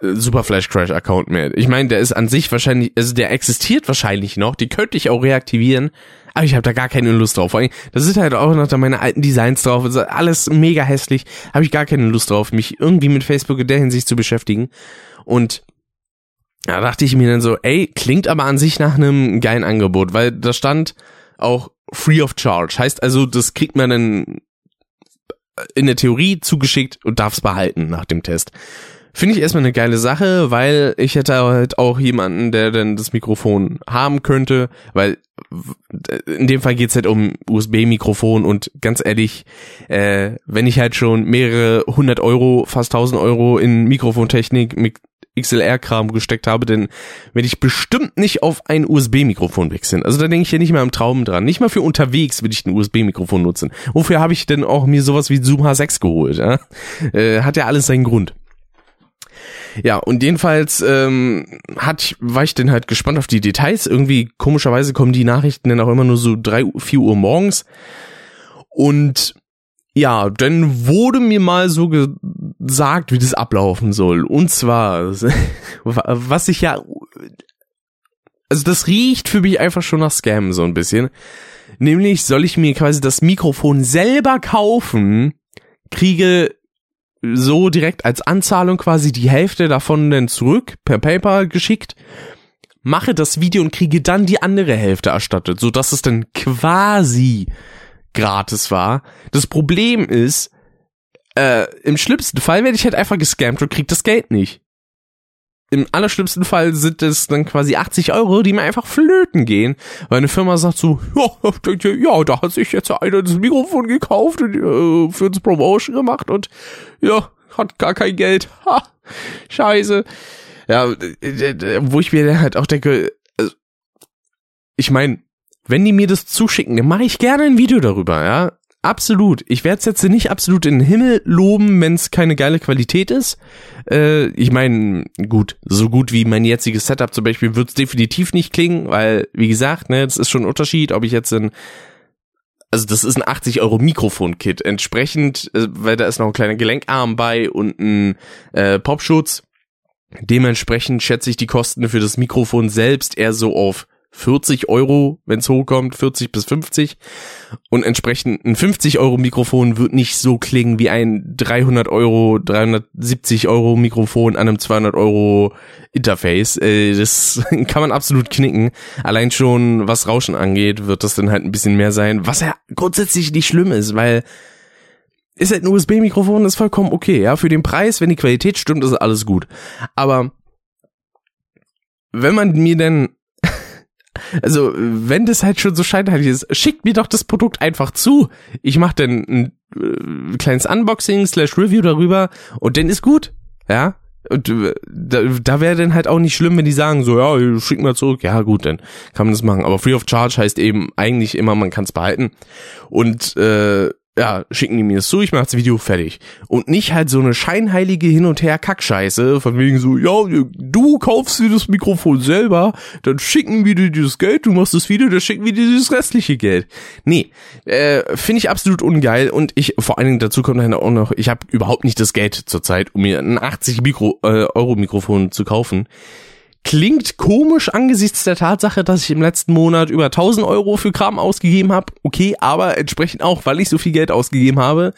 Super Flash Crash Account mehr. Ich meine, der ist an sich wahrscheinlich, also der existiert wahrscheinlich noch, die könnte ich auch reaktivieren, aber ich habe da gar keine Lust drauf. Vor allem, das ist halt auch noch da meine alten Designs drauf. Ist alles mega hässlich. Habe ich gar keine Lust drauf, mich irgendwie mit Facebook in der Hinsicht zu beschäftigen. Und da dachte ich mir dann so, ey, klingt aber an sich nach einem geilen Angebot, weil da stand auch free of charge. Heißt also, das kriegt man dann in der Theorie zugeschickt und darf es behalten nach dem Test. Finde ich erstmal eine geile Sache, weil ich hätte halt auch jemanden, der dann das Mikrofon haben könnte, weil in dem Fall geht's halt um USB-Mikrofon und ganz ehrlich, äh, wenn ich halt schon mehrere hundert Euro, fast tausend Euro in Mikrofontechnik mit XLR-Kram gesteckt habe, denn werde ich bestimmt nicht auf ein USB-Mikrofon wechseln. Also da denke ich ja nicht mehr am Traum dran. Nicht mal für unterwegs will ich ein USB-Mikrofon nutzen. Wofür habe ich denn auch mir sowas wie Zoom H6 geholt? Ja? Äh, hat ja alles seinen Grund. Ja, und jedenfalls ähm, hat, war ich dann halt gespannt auf die Details. Irgendwie komischerweise kommen die Nachrichten dann auch immer nur so drei, vier Uhr morgens. Und ja, dann wurde mir mal so gesagt, wie das ablaufen soll. Und zwar, was ich ja, also das riecht für mich einfach schon nach Scam so ein bisschen. Nämlich soll ich mir quasi das Mikrofon selber kaufen, kriege so direkt als Anzahlung quasi die Hälfte davon dann zurück per PayPal geschickt, mache das Video und kriege dann die andere Hälfte erstattet, so dass es dann quasi gratis war. Das Problem ist, äh, im schlimmsten Fall werde ich halt einfach gescampt und krieg das Geld nicht. Im allerschlimmsten Fall sind es dann quasi 80 Euro, die mir einfach flöten gehen, weil eine Firma sagt so, ja, ja da hat sich jetzt einer das Mikrofon gekauft und äh, für uns Promotion gemacht und ja, hat gar kein Geld. Ha, scheiße. Ja, wo ich mir dann halt auch denke, also, ich meine, wenn die mir das zuschicken, dann mache ich gerne ein Video darüber, ja. Absolut. Ich werde es jetzt nicht absolut in den Himmel loben, wenn es keine geile Qualität ist. Äh, ich meine, gut, so gut wie mein jetziges Setup zum Beispiel wird es definitiv nicht klingen, weil, wie gesagt, ne, es ist schon ein Unterschied, ob ich jetzt ein also das ist ein 80 Euro Mikrofon-Kit. Entsprechend, äh, weil da ist noch ein kleiner Gelenkarm bei und ein äh, Popschutz. Dementsprechend schätze ich die Kosten für das Mikrofon selbst eher so auf 40 Euro, wenn es hochkommt, 40 bis 50. Und entsprechend ein 50 Euro Mikrofon wird nicht so klingen wie ein 300 Euro, 370 Euro Mikrofon an einem 200 Euro Interface. Äh, das kann man absolut knicken. Allein schon, was Rauschen angeht, wird das dann halt ein bisschen mehr sein, was ja grundsätzlich nicht schlimm ist, weil ist halt ein USB-Mikrofon, ist vollkommen okay, ja. Für den Preis, wenn die Qualität stimmt, ist alles gut. Aber wenn man mir denn also, wenn das halt schon so scheinheilig ist, schickt mir doch das Produkt einfach zu. Ich mache dann ein äh, kleines Unboxing slash Review darüber und dann ist gut. Ja. Und äh, da, da wäre dann halt auch nicht schlimm, wenn die sagen so, ja, schick mal zurück. Ja, gut, dann kann man das machen. Aber Free of Charge heißt eben eigentlich immer, man kann es behalten. Und äh, ja, schicken die mir das zu, ich mach das Video fertig. Und nicht halt so eine scheinheilige Hin- und Her-Kackscheiße, von wegen so, ja, du kaufst dir das Mikrofon selber, dann schicken wir dir das Geld, du machst das Video, dann schicken wir dir das restliche Geld. Nee, äh, finde ich absolut ungeil und ich, vor allen Dingen dazu kommt dann auch noch, ich habe überhaupt nicht das Geld zurzeit, um mir ein 80 Mikro, äh, Euro Mikrofon zu kaufen. Klingt komisch angesichts der Tatsache, dass ich im letzten Monat über 1000 Euro für Kram ausgegeben habe. Okay, aber entsprechend auch, weil ich so viel Geld ausgegeben habe,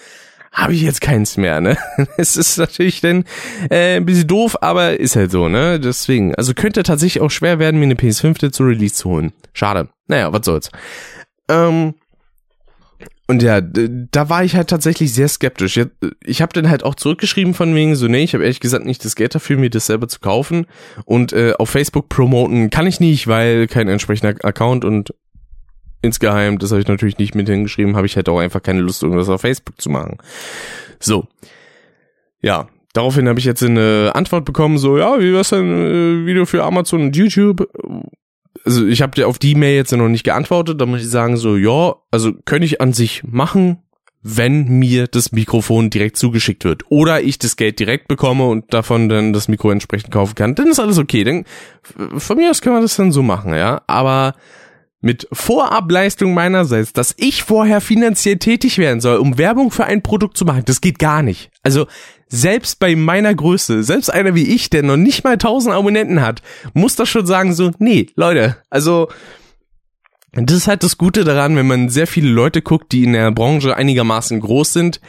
habe ich jetzt keins mehr, ne? Es ist natürlich dann äh, ein bisschen doof, aber ist halt so, ne? Deswegen, also könnte tatsächlich auch schwer werden, mir eine PS5 zu Release zu holen. Schade. Naja, was soll's. Ähm, und ja, da war ich halt tatsächlich sehr skeptisch. Ich habe dann halt auch zurückgeschrieben von wegen so, nee, ich habe ehrlich gesagt nicht das Geld dafür, mir das selber zu kaufen. Und äh, auf Facebook promoten kann ich nicht, weil kein entsprechender Account und insgeheim, das habe ich natürlich nicht mit hingeschrieben, habe ich halt auch einfach keine Lust, irgendwas auf Facebook zu machen. So. Ja, daraufhin habe ich jetzt eine Antwort bekommen, so, ja, wie wär's denn äh, Video für Amazon und YouTube? Also ich habe dir auf die Mail jetzt noch nicht geantwortet, da muss ich sagen so, ja, also könnte ich an sich machen, wenn mir das Mikrofon direkt zugeschickt wird oder ich das Geld direkt bekomme und davon dann das Mikro entsprechend kaufen kann, dann ist alles okay. Dann von mir aus kann man das dann so machen, ja. Aber mit Vorableistung meinerseits, dass ich vorher finanziell tätig werden soll, um Werbung für ein Produkt zu machen, das geht gar nicht. Also selbst bei meiner Größe, selbst einer wie ich, der noch nicht mal 1000 Abonnenten hat, muss das schon sagen so, nee, Leute, also das ist halt das Gute daran, wenn man sehr viele Leute guckt, die in der Branche einigermaßen groß sind.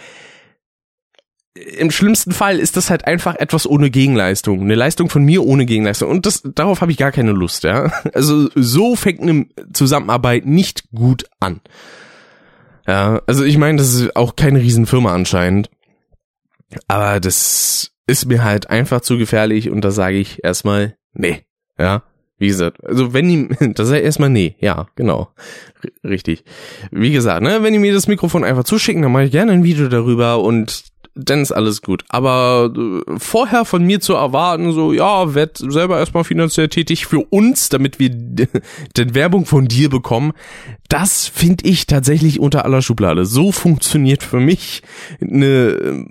Im schlimmsten Fall ist das halt einfach etwas ohne Gegenleistung. Eine Leistung von mir ohne Gegenleistung. Und das, darauf habe ich gar keine Lust, ja. Also so fängt eine Zusammenarbeit nicht gut an. Ja, also ich meine, das ist auch keine Riesenfirma anscheinend. Aber das ist mir halt einfach zu gefährlich und da sage ich erstmal nee. Ja, wie gesagt, also wenn die, da sage ich erstmal nee, ja, genau, richtig. Wie gesagt, ne, wenn die mir das Mikrofon einfach zuschicken, dann mache ich gerne ein Video darüber und dann ist alles gut. Aber äh, vorher von mir zu erwarten, so, ja, werd selber erstmal finanziell tätig für uns, damit wir denn Werbung von dir bekommen, das finde ich tatsächlich unter aller Schublade. So funktioniert für mich eine äh,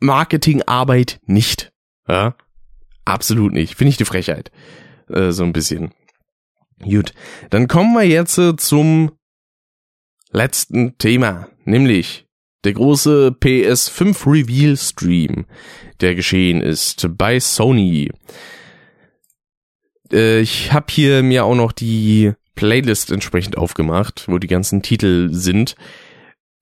Marketingarbeit nicht. Ja? Absolut nicht. Finde ich die Frechheit. Äh, so ein bisschen. Gut, dann kommen wir jetzt äh, zum letzten Thema, nämlich der große PS5 Reveal Stream, der geschehen ist bei Sony. Äh, ich habe hier mir auch noch die Playlist entsprechend aufgemacht, wo die ganzen Titel sind.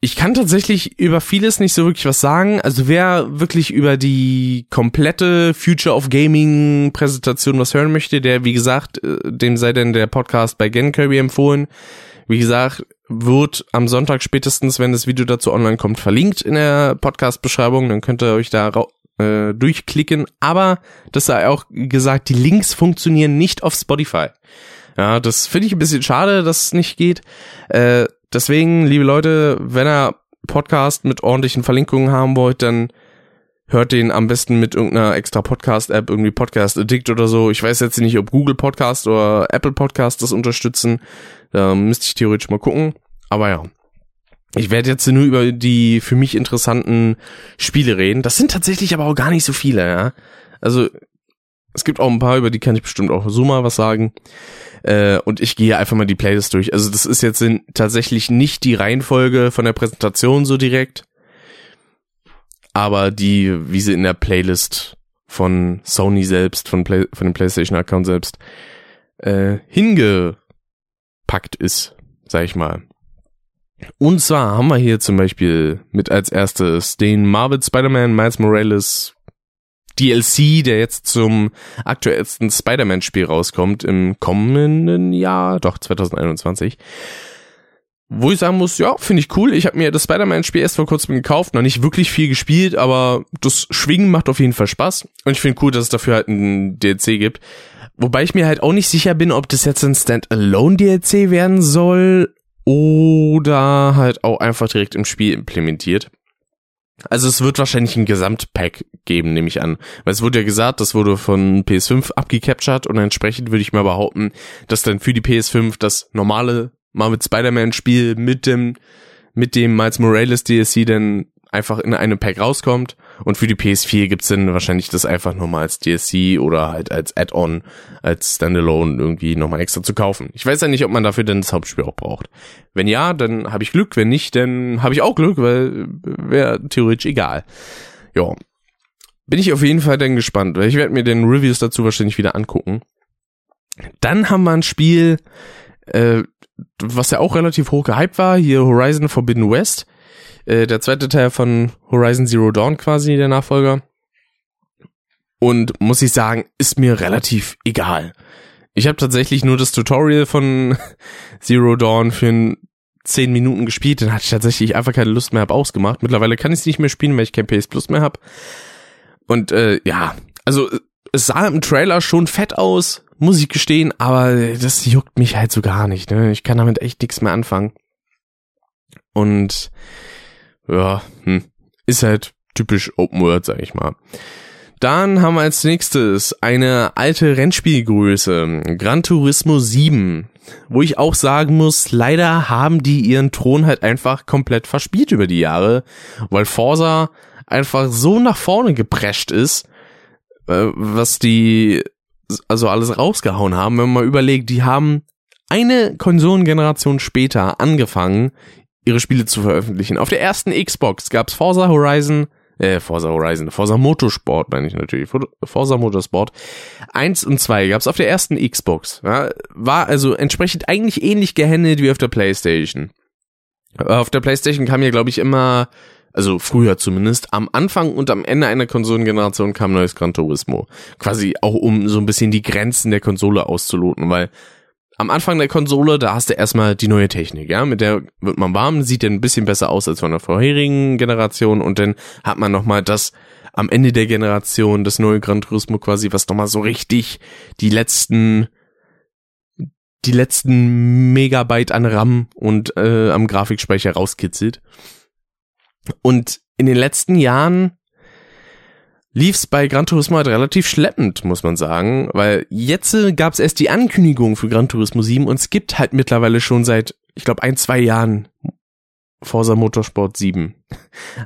Ich kann tatsächlich über vieles nicht so wirklich was sagen. Also wer wirklich über die komplette Future of Gaming Präsentation was hören möchte, der wie gesagt, äh, dem sei denn der Podcast bei Gen Kirby empfohlen. Wie gesagt, wird am Sonntag spätestens, wenn das Video dazu online kommt, verlinkt in der Podcast-Beschreibung. Dann könnt ihr euch da äh, durchklicken. Aber das sei auch gesagt, die Links funktionieren nicht auf Spotify. Ja, das finde ich ein bisschen schade, dass es nicht geht. Äh, deswegen, liebe Leute, wenn ihr Podcast mit ordentlichen Verlinkungen haben wollt, dann hört den am besten mit irgendeiner extra Podcast-App, irgendwie Podcast Addict oder so. Ich weiß jetzt nicht, ob Google Podcast oder Apple Podcast das unterstützen. Da müsste ich theoretisch mal gucken. Aber ja. Ich werde jetzt nur über die für mich interessanten Spiele reden. Das sind tatsächlich aber auch gar nicht so viele, ja. Also, es gibt auch ein paar, über die kann ich bestimmt auch so mal was sagen. Äh, und ich gehe einfach mal die Playlist durch. Also, das ist jetzt in, tatsächlich nicht die Reihenfolge von der Präsentation so direkt aber die, wie sie in der Playlist von Sony selbst, von, Play, von dem PlayStation-Account selbst, äh, hingepackt ist, sag ich mal. Und zwar haben wir hier zum Beispiel mit als erstes den Marvel Spider-Man Miles Morales DLC, der jetzt zum aktuellsten Spider-Man-Spiel rauskommt im kommenden Jahr, doch 2021. Wo ich sagen muss, ja, finde ich cool. Ich habe mir das Spider-Man-Spiel erst vor kurzem gekauft, noch nicht wirklich viel gespielt, aber das Schwingen macht auf jeden Fall Spaß. Und ich finde cool, dass es dafür halt ein DLC gibt. Wobei ich mir halt auch nicht sicher bin, ob das jetzt ein Standalone-DLC werden soll oder halt auch einfach direkt im Spiel implementiert. Also es wird wahrscheinlich ein Gesamtpack geben, nehme ich an. Weil es wurde ja gesagt, das wurde von PS5 abgecaptured und entsprechend würde ich mal behaupten, dass dann für die PS5 das normale mal mit Spider-Man-Spiel mit dem, mit dem Miles Morales DLC dann einfach in einem Pack rauskommt. Und für die PS4 gibt's dann wahrscheinlich das einfach nochmal als DLC oder halt als Add-on, als Standalone irgendwie nochmal extra zu kaufen. Ich weiß ja nicht, ob man dafür denn das Hauptspiel auch braucht. Wenn ja, dann habe ich Glück. Wenn nicht, dann habe ich auch Glück, weil wäre theoretisch egal. Ja. Bin ich auf jeden Fall dann gespannt, weil ich werde mir den Reviews dazu wahrscheinlich wieder angucken. Dann haben wir ein Spiel, äh, was ja auch relativ hoch gehypt war, hier Horizon Forbidden West. Äh, der zweite Teil von Horizon Zero Dawn quasi, der Nachfolger. Und muss ich sagen, ist mir relativ egal. Ich habe tatsächlich nur das Tutorial von Zero Dawn für 10 Minuten gespielt, dann hatte ich tatsächlich einfach keine Lust mehr, hab ausgemacht. Mittlerweile kann ich es nicht mehr spielen, weil ich kein PS Plus mehr hab. Und äh, ja, also es sah im Trailer schon fett aus, muss ich gestehen, aber das juckt mich halt so gar nicht. Ne? Ich kann damit echt nichts mehr anfangen. Und ja, hm, ist halt typisch Open World, sag ich mal. Dann haben wir als nächstes eine alte Rennspielgröße, Gran Turismo 7, wo ich auch sagen muss, leider haben die ihren Thron halt einfach komplett verspielt über die Jahre, weil Forza einfach so nach vorne geprescht ist, äh, was die also alles rausgehauen haben, wenn man mal überlegt, die haben eine Konsolengeneration später angefangen, ihre Spiele zu veröffentlichen. Auf der ersten Xbox gab's Forza Horizon, äh, Forza Horizon, Forza Motorsport meine ich natürlich, Forza Motorsport. Eins und zwei gab's auf der ersten Xbox. Ja, war also entsprechend eigentlich ähnlich gehandelt wie auf der Playstation. Auf der Playstation kam ja, glaube ich, immer also früher zumindest, am Anfang und am Ende einer Konsolengeneration kam neues Gran Turismo. Quasi auch um so ein bisschen die Grenzen der Konsole auszuloten, weil am Anfang der Konsole, da hast du erstmal die neue Technik, ja, mit der wird man warm, sieht dann ein bisschen besser aus als von der vorherigen Generation und dann hat man nochmal das am Ende der Generation, das neue Gran Turismo quasi, was nochmal so richtig die letzten die letzten Megabyte an RAM und äh, am Grafikspeicher rauskitzelt. Und in den letzten Jahren lief's bei Gran Turismo halt relativ schleppend, muss man sagen, weil jetzt äh, gab's erst die Ankündigung für Gran Turismo 7 und es gibt halt mittlerweile schon seit, ich glaube, ein, zwei Jahren Forza Motorsport 7.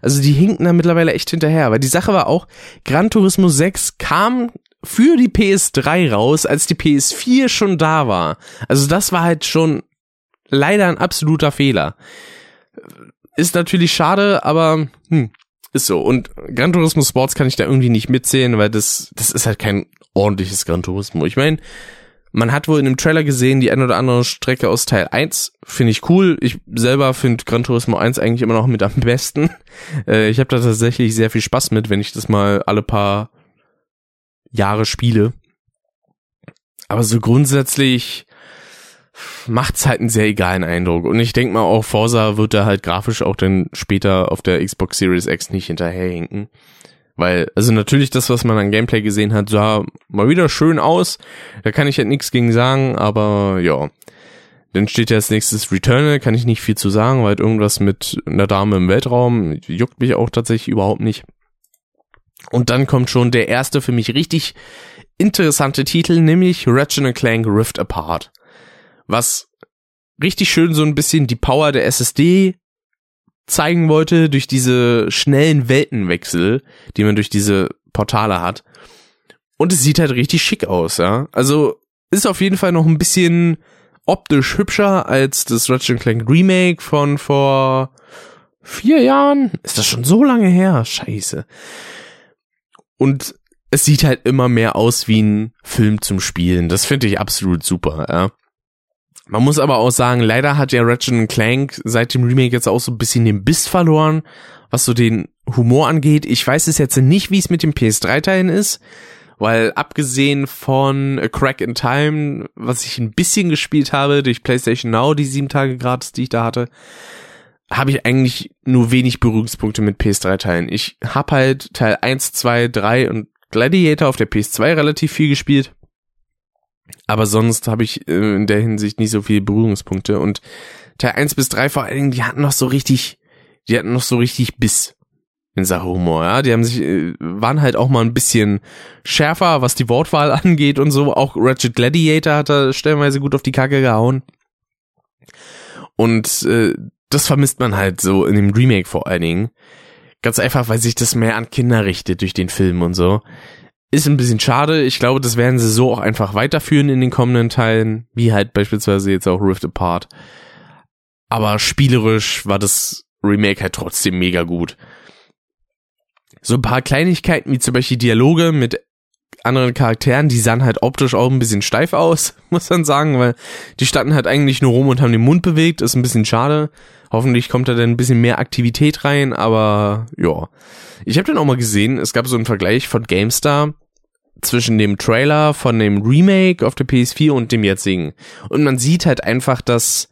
Also die hinken da mittlerweile echt hinterher, weil die Sache war auch, Gran Turismo 6 kam für die PS3 raus, als die PS4 schon da war. Also das war halt schon leider ein absoluter Fehler. Ist natürlich schade, aber hm, ist so. Und Gran Turismo Sports kann ich da irgendwie nicht mitzählen, weil das, das ist halt kein ordentliches Gran Turismo. Ich meine, man hat wohl in dem Trailer gesehen, die ein oder andere Strecke aus Teil 1. Finde ich cool. Ich selber finde Gran Turismo 1 eigentlich immer noch mit am besten. Äh, ich habe da tatsächlich sehr viel Spaß mit, wenn ich das mal alle paar Jahre spiele. Aber so grundsätzlich macht's halt einen sehr egalen Eindruck. Und ich denke mal auch, Forza wird da halt grafisch auch dann später auf der Xbox Series X nicht hinterherhinken. Weil, also natürlich das, was man an Gameplay gesehen hat, sah mal wieder schön aus. Da kann ich halt nichts gegen sagen, aber ja. Dann steht ja als nächstes Returnal, kann ich nicht viel zu sagen, weil halt irgendwas mit einer Dame im Weltraum juckt mich auch tatsächlich überhaupt nicht. Und dann kommt schon der erste für mich richtig interessante Titel, nämlich Ratchet Clank Rift Apart was richtig schön so ein bisschen die Power der SSD zeigen wollte durch diese schnellen Weltenwechsel, die man durch diese Portale hat. Und es sieht halt richtig schick aus, ja. Also ist auf jeden Fall noch ein bisschen optisch hübscher als das Ratchet Clank Remake von vor vier Jahren. Ist das schon so lange her? Scheiße. Und es sieht halt immer mehr aus wie ein Film zum Spielen. Das finde ich absolut super, ja. Man muss aber auch sagen, leider hat ja Ratchet Clank seit dem Remake jetzt auch so ein bisschen den Biss verloren, was so den Humor angeht. Ich weiß es jetzt nicht, wie es mit dem PS3-Teilen ist, weil abgesehen von A Crack in Time, was ich ein bisschen gespielt habe durch PlayStation Now, die sieben Tage gratis, die ich da hatte, habe ich eigentlich nur wenig Berührungspunkte mit PS3-Teilen. Ich habe halt Teil 1, 2, 3 und Gladiator auf der PS2 relativ viel gespielt. Aber sonst habe ich äh, in der Hinsicht nicht so viele Berührungspunkte. Und Teil 1 bis 3 vor allen Dingen, die hatten noch so richtig, die hatten noch so richtig Biss in Sache Humor, ja. Die haben sich, äh, waren halt auch mal ein bisschen schärfer, was die Wortwahl angeht und so. Auch Ratchet Gladiator hat da stellenweise gut auf die Kacke gehauen. Und äh, das vermisst man halt so in dem Remake vor allen Dingen. Ganz einfach, weil sich das mehr an Kinder richtet durch den Film und so. Ist ein bisschen schade. Ich glaube, das werden sie so auch einfach weiterführen in den kommenden Teilen, wie halt beispielsweise jetzt auch Rift Apart. Aber spielerisch war das Remake halt trotzdem mega gut. So ein paar Kleinigkeiten wie zum Beispiel Dialoge mit anderen Charakteren, die sahen halt optisch auch ein bisschen steif aus, muss man sagen, weil die standen halt eigentlich nur rum und haben den Mund bewegt, ist ein bisschen schade. Hoffentlich kommt da dann ein bisschen mehr Aktivität rein, aber ja. Ich habe dann auch mal gesehen, es gab so einen Vergleich von GameStar zwischen dem Trailer von dem Remake auf der PS4 und dem jetzigen. Und man sieht halt einfach, dass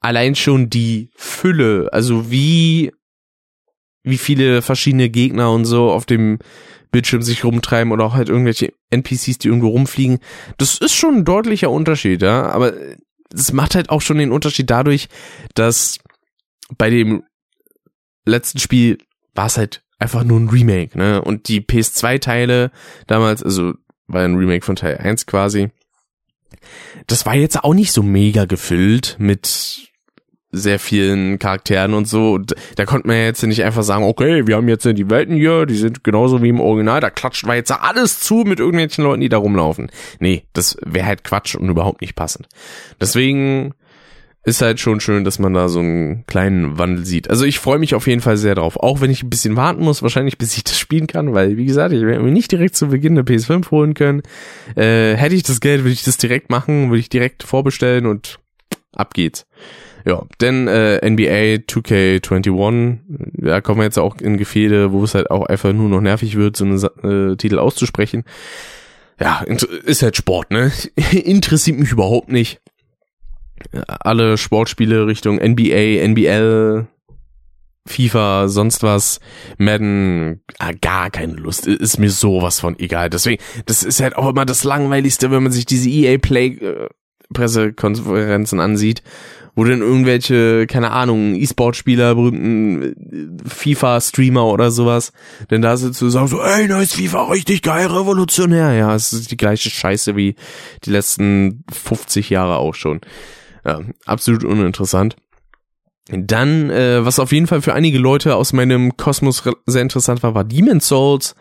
allein schon die Fülle, also wie, wie viele verschiedene Gegner und so auf dem Bildschirm sich rumtreiben oder auch halt irgendwelche NPCs, die irgendwo rumfliegen, das ist schon ein deutlicher Unterschied, ja. Aber es macht halt auch schon den Unterschied dadurch, dass bei dem letzten Spiel war es halt einfach nur ein Remake, ne? Und die PS2-Teile damals, also war ein Remake von Teil 1 quasi, das war jetzt auch nicht so mega gefüllt mit sehr vielen Charakteren und so. Da konnte man jetzt nicht einfach sagen, okay, wir haben jetzt die Welten hier, die sind genauso wie im Original, da klatscht wir jetzt alles zu mit irgendwelchen Leuten, die da rumlaufen. Nee, das wäre halt Quatsch und überhaupt nicht passend. Deswegen ist halt schon schön, dass man da so einen kleinen Wandel sieht. Also ich freue mich auf jeden Fall sehr drauf. Auch wenn ich ein bisschen warten muss, wahrscheinlich bis ich das spielen kann, weil wie gesagt, ich werde mir nicht direkt zu Beginn der PS5 holen können. Äh, hätte ich das Geld, würde ich das direkt machen, würde ich direkt vorbestellen und ab geht's. Ja, denn äh, NBA 2K21, da kommen wir jetzt auch in Gefehle, wo es halt auch einfach nur noch nervig wird, so einen äh, Titel auszusprechen. Ja, ist halt Sport, ne? Interessiert mich überhaupt nicht alle Sportspiele Richtung NBA, NBL, FIFA, sonst was, Madden, ah, gar keine Lust, ist mir sowas von egal. Deswegen, das ist halt auch immer das Langweiligste, wenn man sich diese EA Play äh, Pressekonferenzen ansieht, wo dann irgendwelche, keine Ahnung, E-Sport-Spieler, berühmten FIFA-Streamer oder sowas, denn da sitzen und sagen so, ey, neues FIFA, richtig geil, revolutionär. Ja, es ist die gleiche Scheiße wie die letzten 50 Jahre auch schon. Ja, absolut uninteressant. Dann, äh, was auf jeden Fall für einige Leute aus meinem Kosmos sehr interessant war, war Demon's Souls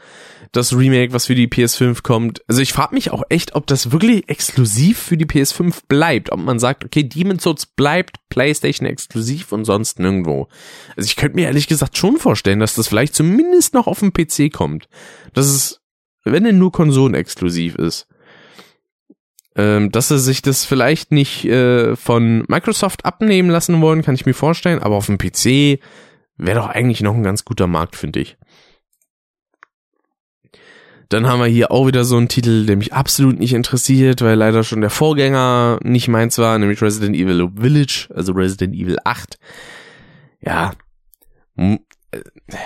das Remake, was für die PS5 kommt. Also ich frage mich auch echt, ob das wirklich exklusiv für die PS5 bleibt. Ob man sagt, okay, Demon's Souls bleibt PlayStation exklusiv und sonst nirgendwo. Also ich könnte mir ehrlich gesagt schon vorstellen, dass das vielleicht zumindest noch auf dem PC kommt. Dass es, wenn denn nur Konsolen exklusiv ist. Ähm, dass sie sich das vielleicht nicht äh, von Microsoft abnehmen lassen wollen, kann ich mir vorstellen. Aber auf dem PC wäre doch eigentlich noch ein ganz guter Markt, finde ich. Dann haben wir hier auch wieder so einen Titel, der mich absolut nicht interessiert, weil leider schon der Vorgänger nicht meins war, nämlich Resident Evil Village, also Resident Evil 8. Ja. Äh,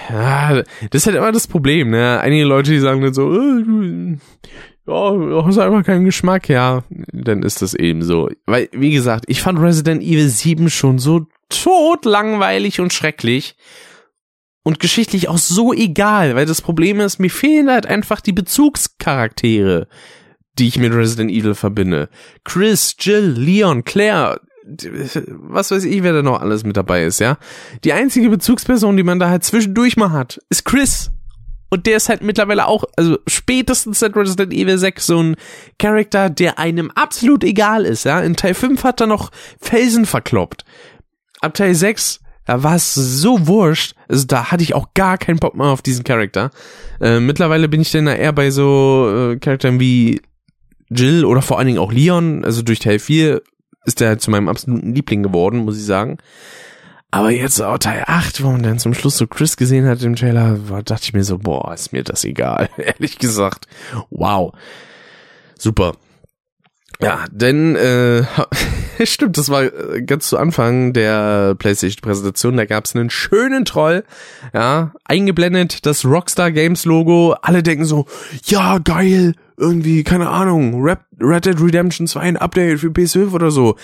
ja, das ist halt immer das Problem, ne? Einige Leute, die sagen dann so, äh, ja, du hast einfach keinen Geschmack, ja, dann ist das eben so. Weil, wie gesagt, ich fand Resident Evil 7 schon so tot langweilig und schrecklich und geschichtlich auch so egal, weil das Problem ist, mir fehlen halt einfach die Bezugscharaktere, die ich mit Resident Evil verbinde. Chris, Jill, Leon, Claire, was weiß ich, wer da noch alles mit dabei ist, ja. Die einzige Bezugsperson, die man da halt zwischendurch mal hat, ist Chris. Und der ist halt mittlerweile auch, also spätestens seit Resident Evil 6 so ein Charakter, der einem absolut egal ist, ja. In Teil 5 hat er noch Felsen verkloppt. Ab Teil 6 da war es so wurscht. Also da hatte ich auch gar keinen Bock mehr auf diesen Charakter. Äh, mittlerweile bin ich dann eher bei so äh, Charakteren wie Jill oder vor allen Dingen auch Leon. Also durch Teil 4 ist der zu meinem absoluten Liebling geworden, muss ich sagen. Aber jetzt auch Teil 8, wo man dann zum Schluss so Chris gesehen hat im Trailer, war, dachte ich mir so, boah, ist mir das egal. Ehrlich gesagt. Wow. Super. Ja, denn äh, stimmt, das war äh, ganz zu Anfang der PlayStation-Präsentation. Da gab es einen schönen Troll, ja, eingeblendet das Rockstar Games Logo. Alle denken so, ja geil, irgendwie keine Ahnung, Red Dead Redemption 2 ein Update für PS5 oder so.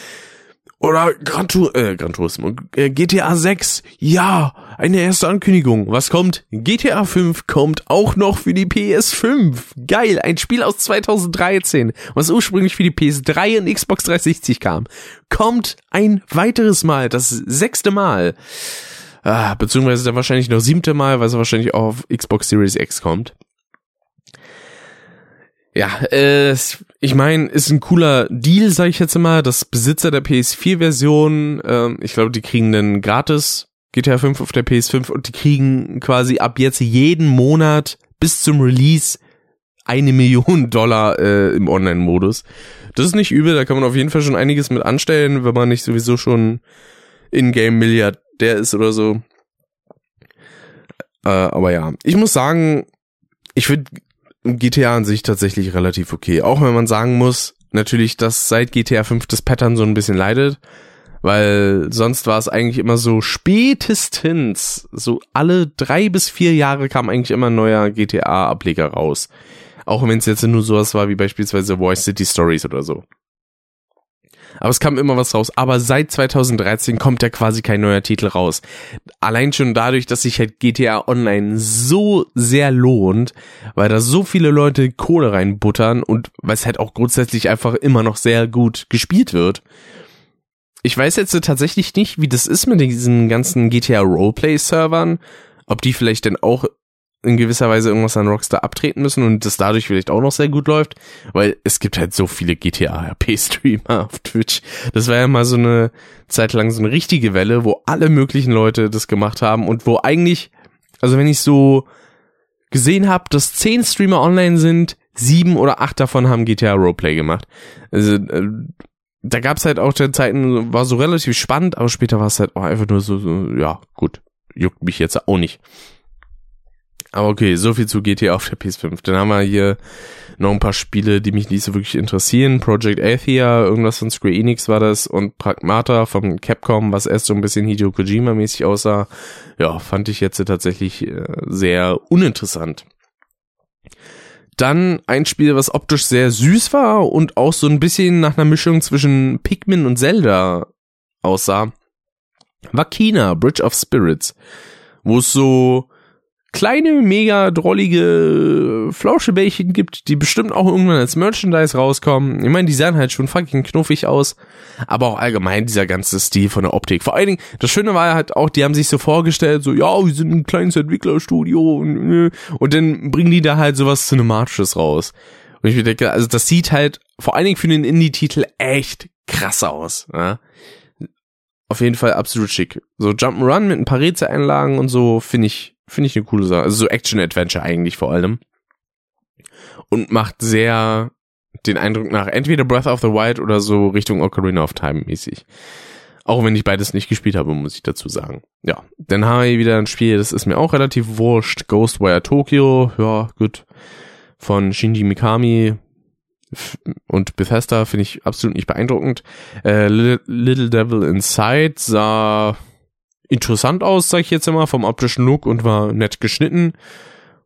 Oder Gran, Tur äh, Gran Turismo, äh, GTA 6, ja, eine erste Ankündigung. Was kommt? GTA 5 kommt auch noch für die PS5. Geil, ein Spiel aus 2013, was ursprünglich für die PS3 und Xbox 360 kam. Kommt ein weiteres Mal, das sechste Mal. Ah, beziehungsweise dann wahrscheinlich noch siebte Mal, weil es wahrscheinlich auch auf Xbox Series X kommt. Ja, äh, ich meine, ist ein cooler Deal, sag ich jetzt immer, dass Besitzer der PS4-Version, ähm, ich glaube, die kriegen dann gratis GTA 5 auf der PS5 und die kriegen quasi ab jetzt jeden Monat bis zum Release eine Million Dollar äh, im Online-Modus. Das ist nicht übel, da kann man auf jeden Fall schon einiges mit anstellen, wenn man nicht sowieso schon In-Game-Milliardär ist oder so. Äh, aber ja, ich muss sagen, ich finde GTA an sich tatsächlich relativ okay. Auch wenn man sagen muss, natürlich, dass seit GTA 5 das Pattern so ein bisschen leidet. Weil sonst war es eigentlich immer so spätestens, so alle drei bis vier Jahre kam eigentlich immer ein neuer GTA-Ableger raus. Auch wenn es jetzt nur sowas war wie beispielsweise Voice City Stories oder so. Aber es kam immer was raus. Aber seit 2013 kommt ja quasi kein neuer Titel raus. Allein schon dadurch, dass sich halt GTA Online so sehr lohnt, weil da so viele Leute Kohle reinbuttern und weil es halt auch grundsätzlich einfach immer noch sehr gut gespielt wird. Ich weiß jetzt tatsächlich nicht, wie das ist mit diesen ganzen GTA Roleplay Servern, ob die vielleicht denn auch in gewisser Weise irgendwas an Rockstar abtreten müssen und das dadurch vielleicht auch noch sehr gut läuft, weil es gibt halt so viele GTA-RP-Streamer auf Twitch. Das war ja mal so eine Zeit lang so eine richtige Welle, wo alle möglichen Leute das gemacht haben und wo eigentlich, also wenn ich so gesehen habe, dass zehn Streamer online sind, sieben oder acht davon haben GTA Roleplay gemacht. Also äh, da gab's halt auch der Zeiten, war so relativ spannend, aber später war es halt auch einfach nur so, so, ja, gut, juckt mich jetzt auch nicht. Aber okay, so viel zu GTA auf der PS5. Dann haben wir hier noch ein paar Spiele, die mich nicht so wirklich interessieren. Project Athia, irgendwas von Square Enix war das und Pragmata vom Capcom, was erst so ein bisschen Hideo Kojima mäßig aussah. Ja, fand ich jetzt tatsächlich äh, sehr uninteressant. Dann ein Spiel, was optisch sehr süß war und auch so ein bisschen nach einer Mischung zwischen Pikmin und Zelda aussah, war China, Bridge of Spirits, wo es so kleine, mega drollige Flauschebällchen gibt, die bestimmt auch irgendwann als Merchandise rauskommen. Ich meine, die sahen halt schon fucking knuffig aus, aber auch allgemein dieser ganze Stil von der Optik. Vor allen Dingen, das Schöne war halt auch, die haben sich so vorgestellt, so, ja, wir sind ein kleines Entwicklerstudio und, und dann bringen die da halt sowas Cinematisches raus. Und ich denke, also das sieht halt vor allen Dingen für den Indie-Titel echt krass aus. Ja? Auf jeden Fall absolut schick. So Jump'n'Run mit ein paar Rätseleinlagen und so finde ich Finde ich eine coole Sache. Also so Action-Adventure eigentlich vor allem. Und macht sehr den Eindruck nach entweder Breath of the Wild oder so Richtung Ocarina of Time mäßig. Auch wenn ich beides nicht gespielt habe, muss ich dazu sagen. Ja, dann habe ich wieder ein Spiel, das ist mir auch relativ wurscht. Ghostwire Tokyo, ja, gut. Von Shinji Mikami und Bethesda finde ich absolut nicht beeindruckend. Äh, Little Devil Inside sah interessant aus, sag ich jetzt immer, vom optischen Look und war nett geschnitten,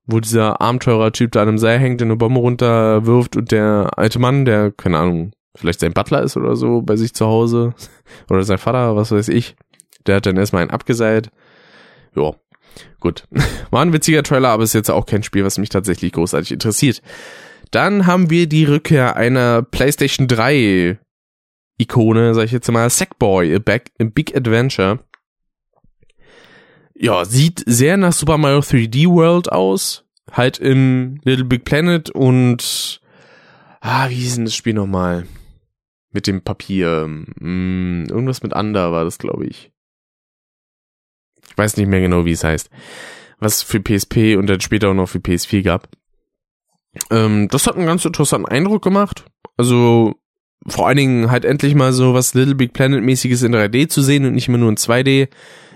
wo dieser Abenteurer-Typ da an einem Seil hängt, der eine Bombe runterwirft und der alte Mann, der, keine Ahnung, vielleicht sein Butler ist oder so bei sich zu Hause oder sein Vater, was weiß ich, der hat dann erstmal einen abgeseilt. Ja, gut. War ein witziger Trailer, aber ist jetzt auch kein Spiel, was mich tatsächlich großartig interessiert. Dann haben wir die Rückkehr einer PlayStation 3 Ikone, sag ich jetzt mal, Sackboy, a, Big Adventure ja, sieht sehr nach Super Mario 3D World aus. Halt in Little Big Planet und ah, wie hieß denn das Spiel nochmal? Mit dem Papier. Hm, irgendwas mit Under war das, glaube ich. Ich weiß nicht mehr genau, wie es heißt. Was für PSP und dann später auch noch für PS4 gab. Ähm, das hat einen ganz interessanten Eindruck gemacht. Also vor allen Dingen halt endlich mal so was Little Big Planet mäßiges in 3D zu sehen und nicht immer nur in 2D.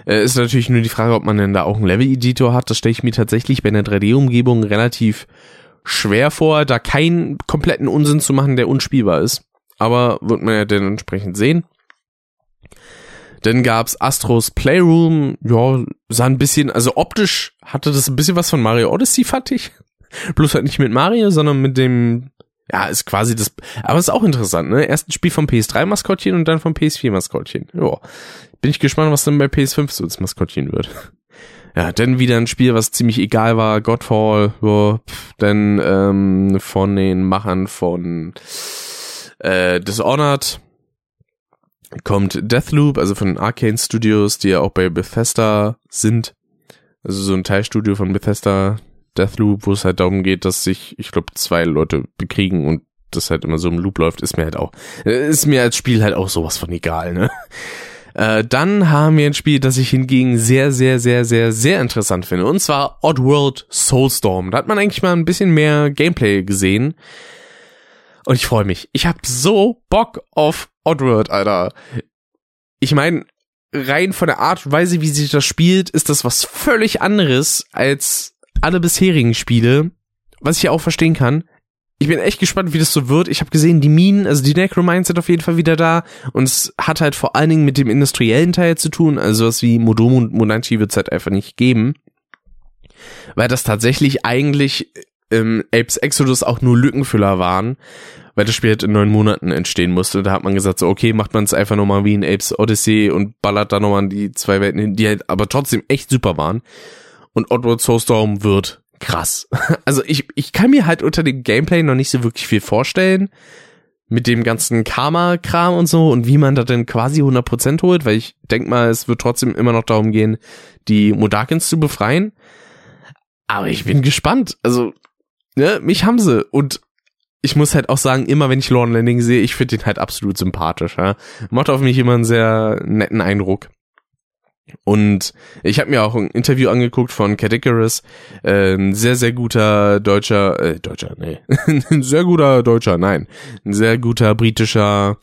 Äh, ist natürlich nur die Frage, ob man denn da auch einen Level-Editor hat. Das stelle ich mir tatsächlich bei einer 3D-Umgebung relativ schwer vor, da keinen kompletten Unsinn zu machen, der unspielbar ist. Aber wird man ja dann entsprechend sehen. Dann gab's Astros Playroom, ja, sah ein bisschen, also optisch hatte das ein bisschen was von Mario Odyssey, fand ich. Bloß halt nicht mit Mario, sondern mit dem, ja, ist quasi das, aber ist auch interessant, ne? Erst ein Spiel vom PS3-Maskottchen und dann vom PS4-Maskottchen. Ja, bin ich gespannt, was dann bei PS5 so das Maskottchen wird. Ja, dann wieder ein Spiel, was ziemlich egal war, Godfall, ja, dann ähm, von den Machern von äh, Dishonored kommt Deathloop, also von Arcane Studios, die ja auch bei Bethesda sind. Also so ein Teilstudio von Bethesda, Deathloop, wo es halt darum geht, dass sich, ich glaube, zwei Leute bekriegen und das halt immer so im Loop läuft, ist mir halt auch, ist mir als Spiel halt auch sowas von egal, ne? Äh, dann haben wir ein Spiel, das ich hingegen sehr, sehr, sehr, sehr, sehr interessant finde. Und zwar Oddworld Soulstorm. Da hat man eigentlich mal ein bisschen mehr Gameplay gesehen. Und ich freue mich. Ich habe so Bock auf Oddworld, Alter. Ich meine, rein von der Art und Weise, wie sich das spielt, ist das was völlig anderes als alle bisherigen Spiele. Was ich ja auch verstehen kann ich bin echt gespannt, wie das so wird. Ich habe gesehen, die Minen, also die Necromines sind auf jeden Fall wieder da und es hat halt vor allen Dingen mit dem industriellen Teil zu tun, also was wie Modomo und Monanchi wird es halt einfach nicht geben, weil das tatsächlich eigentlich im Apes Exodus auch nur Lückenfüller waren, weil das Spiel halt in neun Monaten entstehen musste. Da hat man gesagt, so okay, macht man es einfach nochmal wie in Apes Odyssey und ballert da nochmal die zwei Welten hin, die halt aber trotzdem echt super waren. Und Oddworld Soulstorm wird krass. Also ich, ich kann mir halt unter dem Gameplay noch nicht so wirklich viel vorstellen. Mit dem ganzen Karma-Kram und so und wie man da denn quasi 100% holt, weil ich denk mal, es wird trotzdem immer noch darum gehen, die Modakins zu befreien. Aber ich bin gespannt. Also, ne, mich haben sie. Und ich muss halt auch sagen, immer wenn ich Lorne Landing sehe, ich finde den halt absolut sympathisch. Ja? Macht auf mich immer einen sehr netten Eindruck. Und ich habe mir auch ein Interview angeguckt von Cat Icarus, äh, ein sehr, sehr guter deutscher, äh, deutscher, nee, ein sehr guter deutscher, nein, ein sehr guter britischer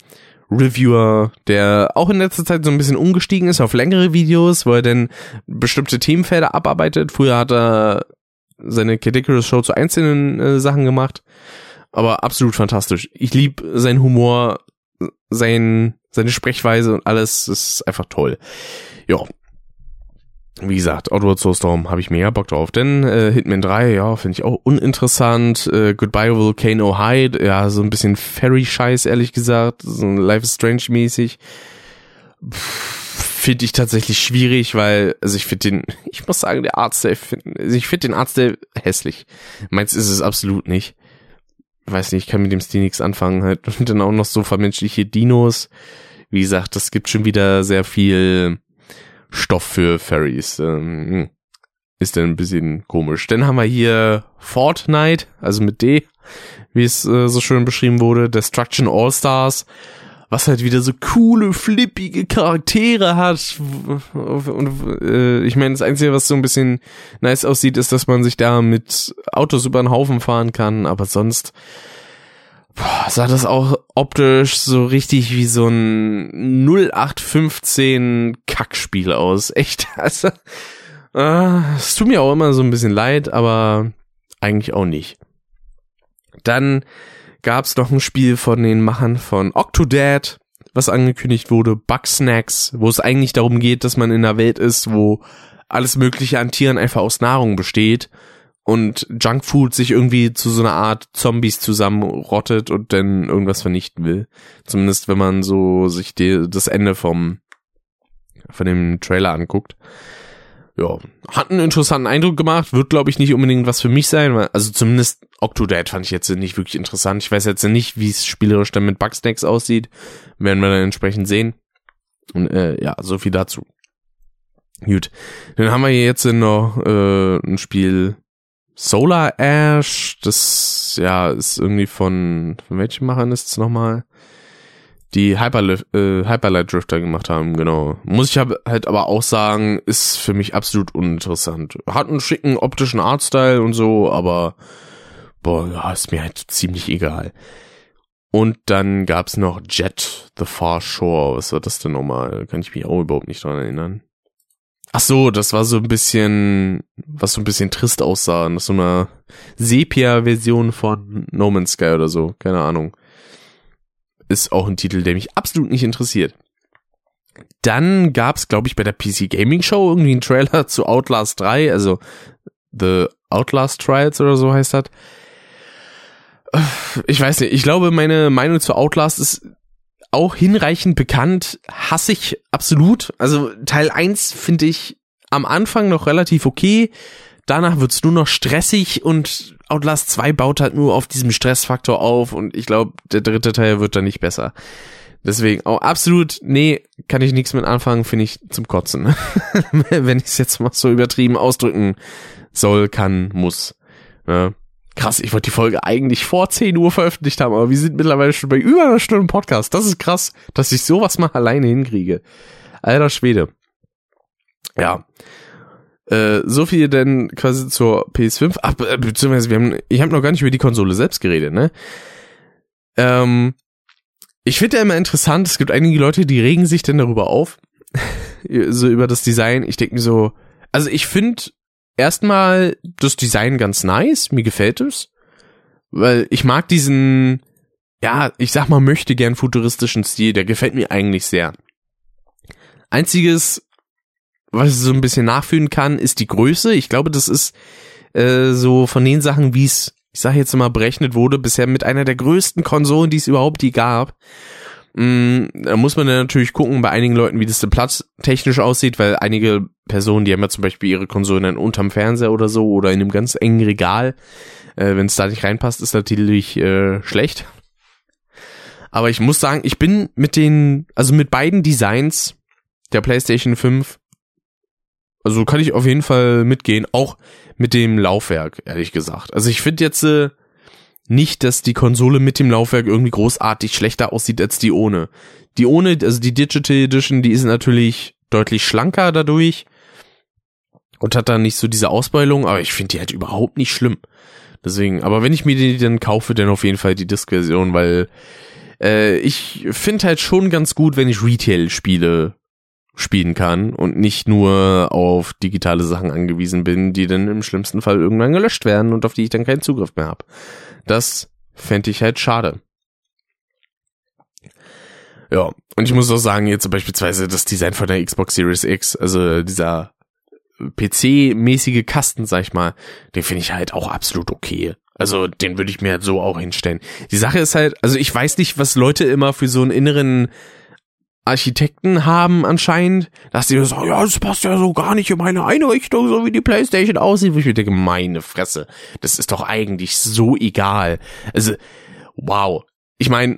Reviewer, der auch in letzter Zeit so ein bisschen umgestiegen ist auf längere Videos, wo er denn bestimmte Themenfelder abarbeitet. Früher hat er seine Cat Icarus Show zu einzelnen äh, Sachen gemacht, aber absolut fantastisch. Ich lieb seinen Humor, sein, seine Sprechweise und alles ist einfach toll. Ja, wie gesagt, Outward Soulstorm habe ich mega Bock drauf. Denn äh, Hitman 3, ja, finde ich auch uninteressant. Äh, Goodbye Volcano Hide, ja, so ein bisschen Fairy-Scheiß, ehrlich gesagt. So ein Life is Strange-mäßig. finde ich tatsächlich schwierig, weil, also ich finde den, ich muss sagen, der Artstyle, also ich finde den Artstyle hässlich. Meins ist es absolut nicht. weiß nicht, ich kann mit dem Stil nichts anfangen halt. Und dann auch noch so vermenschliche Dinos. Wie gesagt, das gibt schon wieder sehr viel Stoff für Fairies. Ähm, ist dann ein bisschen komisch. Dann haben wir hier Fortnite, also mit D, wie es äh, so schön beschrieben wurde, Destruction All Stars, was halt wieder so coole, flippige Charaktere hat. Und äh, ich meine, das Einzige, was so ein bisschen nice aussieht, ist, dass man sich da mit Autos über den Haufen fahren kann, aber sonst boah, sah das auch optisch so richtig wie so ein 0815 Kackspiel aus. Echt, also äh, es tut mir auch immer so ein bisschen leid, aber eigentlich auch nicht. Dann gab's noch ein Spiel von den Machern von Octodad, was angekündigt wurde, Bugsnacks, wo es eigentlich darum geht, dass man in einer Welt ist, wo alles Mögliche an Tieren einfach aus Nahrung besteht und Junkfood sich irgendwie zu so einer Art Zombies zusammenrottet und dann irgendwas vernichten will. Zumindest wenn man so sich die, das Ende vom von dem Trailer anguckt ja, hat einen interessanten Eindruck gemacht, wird glaube ich nicht unbedingt was für mich sein, weil, also zumindest Octodad fand ich jetzt nicht wirklich interessant. Ich weiß jetzt nicht, wie es spielerisch dann mit Bugsnacks aussieht, werden wir dann entsprechend sehen. Und äh, ja, so viel dazu. Gut, dann haben wir hier jetzt noch äh, ein Spiel Solar Ash, das ja ist irgendwie von, von welchen Machern ist es nochmal? die Hyperlift, äh, Hyperlight Drifter gemacht haben, genau. Muss ich halt aber auch sagen, ist für mich absolut uninteressant. Hat einen schicken optischen Artstyle und so, aber boah, ist mir halt ziemlich egal. Und dann gab's noch Jet the Far Shore. Was war das denn nochmal? Kann ich mich auch überhaupt nicht dran erinnern. Ach so, das war so ein bisschen, was so ein bisschen trist aussah. Das so eine Sepia-Version von No Man's Sky oder so. Keine Ahnung ist auch ein Titel, der mich absolut nicht interessiert. Dann gab's, glaube ich, bei der PC Gaming Show irgendwie einen Trailer zu Outlast 3, also The Outlast Trials oder so heißt das. Ich weiß nicht, ich glaube, meine Meinung zu Outlast ist auch hinreichend bekannt, hasse ich absolut. Also Teil 1 finde ich am Anfang noch relativ okay, danach wird's nur noch stressig und Outlast 2 baut halt nur auf diesem Stressfaktor auf und ich glaube, der dritte Teil wird dann nicht besser. Deswegen auch absolut, nee, kann ich nichts mit anfangen, finde ich zum Kotzen. Wenn ich es jetzt mal so übertrieben ausdrücken soll, kann, muss. Ja. Krass, ich wollte die Folge eigentlich vor 10 Uhr veröffentlicht haben, aber wir sind mittlerweile schon bei über einer Stunde Podcast. Das ist krass, dass ich sowas mal alleine hinkriege. Alter Schwede. Ja. Äh, so viel denn quasi zur PS5. Ach, äh, beziehungsweise wir haben, ich habe noch gar nicht über die Konsole selbst geredet, ne? Ähm, ich finde ja immer interessant, es gibt einige Leute, die regen sich denn darüber auf, so über das Design. Ich denke mir so, also ich finde erstmal das Design ganz nice, mir gefällt es, weil ich mag diesen, ja, ich sag mal, möchte gern futuristischen Stil, der gefällt mir eigentlich sehr. Einziges, was ich so ein bisschen nachfühlen kann, ist die Größe. Ich glaube, das ist äh, so von den Sachen, wie es, ich sage jetzt mal, berechnet wurde, bisher mit einer der größten Konsolen, die es überhaupt die gab. Mm, da muss man dann natürlich gucken bei einigen Leuten, wie das denn platztechnisch aussieht, weil einige Personen, die haben ja zum Beispiel ihre Konsolen dann unterm Fernseher oder so oder in einem ganz engen Regal. Äh, Wenn es da nicht reinpasst, ist natürlich äh, schlecht. Aber ich muss sagen, ich bin mit den, also mit beiden Designs der PlayStation 5 also kann ich auf jeden Fall mitgehen, auch mit dem Laufwerk, ehrlich gesagt. Also ich finde jetzt äh, nicht, dass die Konsole mit dem Laufwerk irgendwie großartig schlechter aussieht als die ohne. Die ohne, also die Digital Edition, die ist natürlich deutlich schlanker dadurch und hat dann nicht so diese Ausbeulung, aber ich finde die halt überhaupt nicht schlimm. Deswegen, aber wenn ich mir die dann kaufe, dann auf jeden Fall die Disk-Version, weil äh, ich finde halt schon ganz gut, wenn ich Retail-Spiele spielen kann und nicht nur auf digitale Sachen angewiesen bin, die dann im schlimmsten Fall irgendwann gelöscht werden und auf die ich dann keinen Zugriff mehr habe. Das fände ich halt schade. Ja, und ich muss auch sagen, jetzt beispielsweise das Design von der Xbox Series X, also dieser PC-mäßige Kasten, sag ich mal, den finde ich halt auch absolut okay. Also den würde ich mir halt so auch hinstellen. Die Sache ist halt, also ich weiß nicht, was Leute immer für so einen inneren Architekten haben anscheinend, dass die so, ja, das passt ja so gar nicht in meine Einrichtung, so wie die Playstation aussieht. Wo ich mir denke, meine Fresse, das ist doch eigentlich so egal. Also, wow. Ich meine,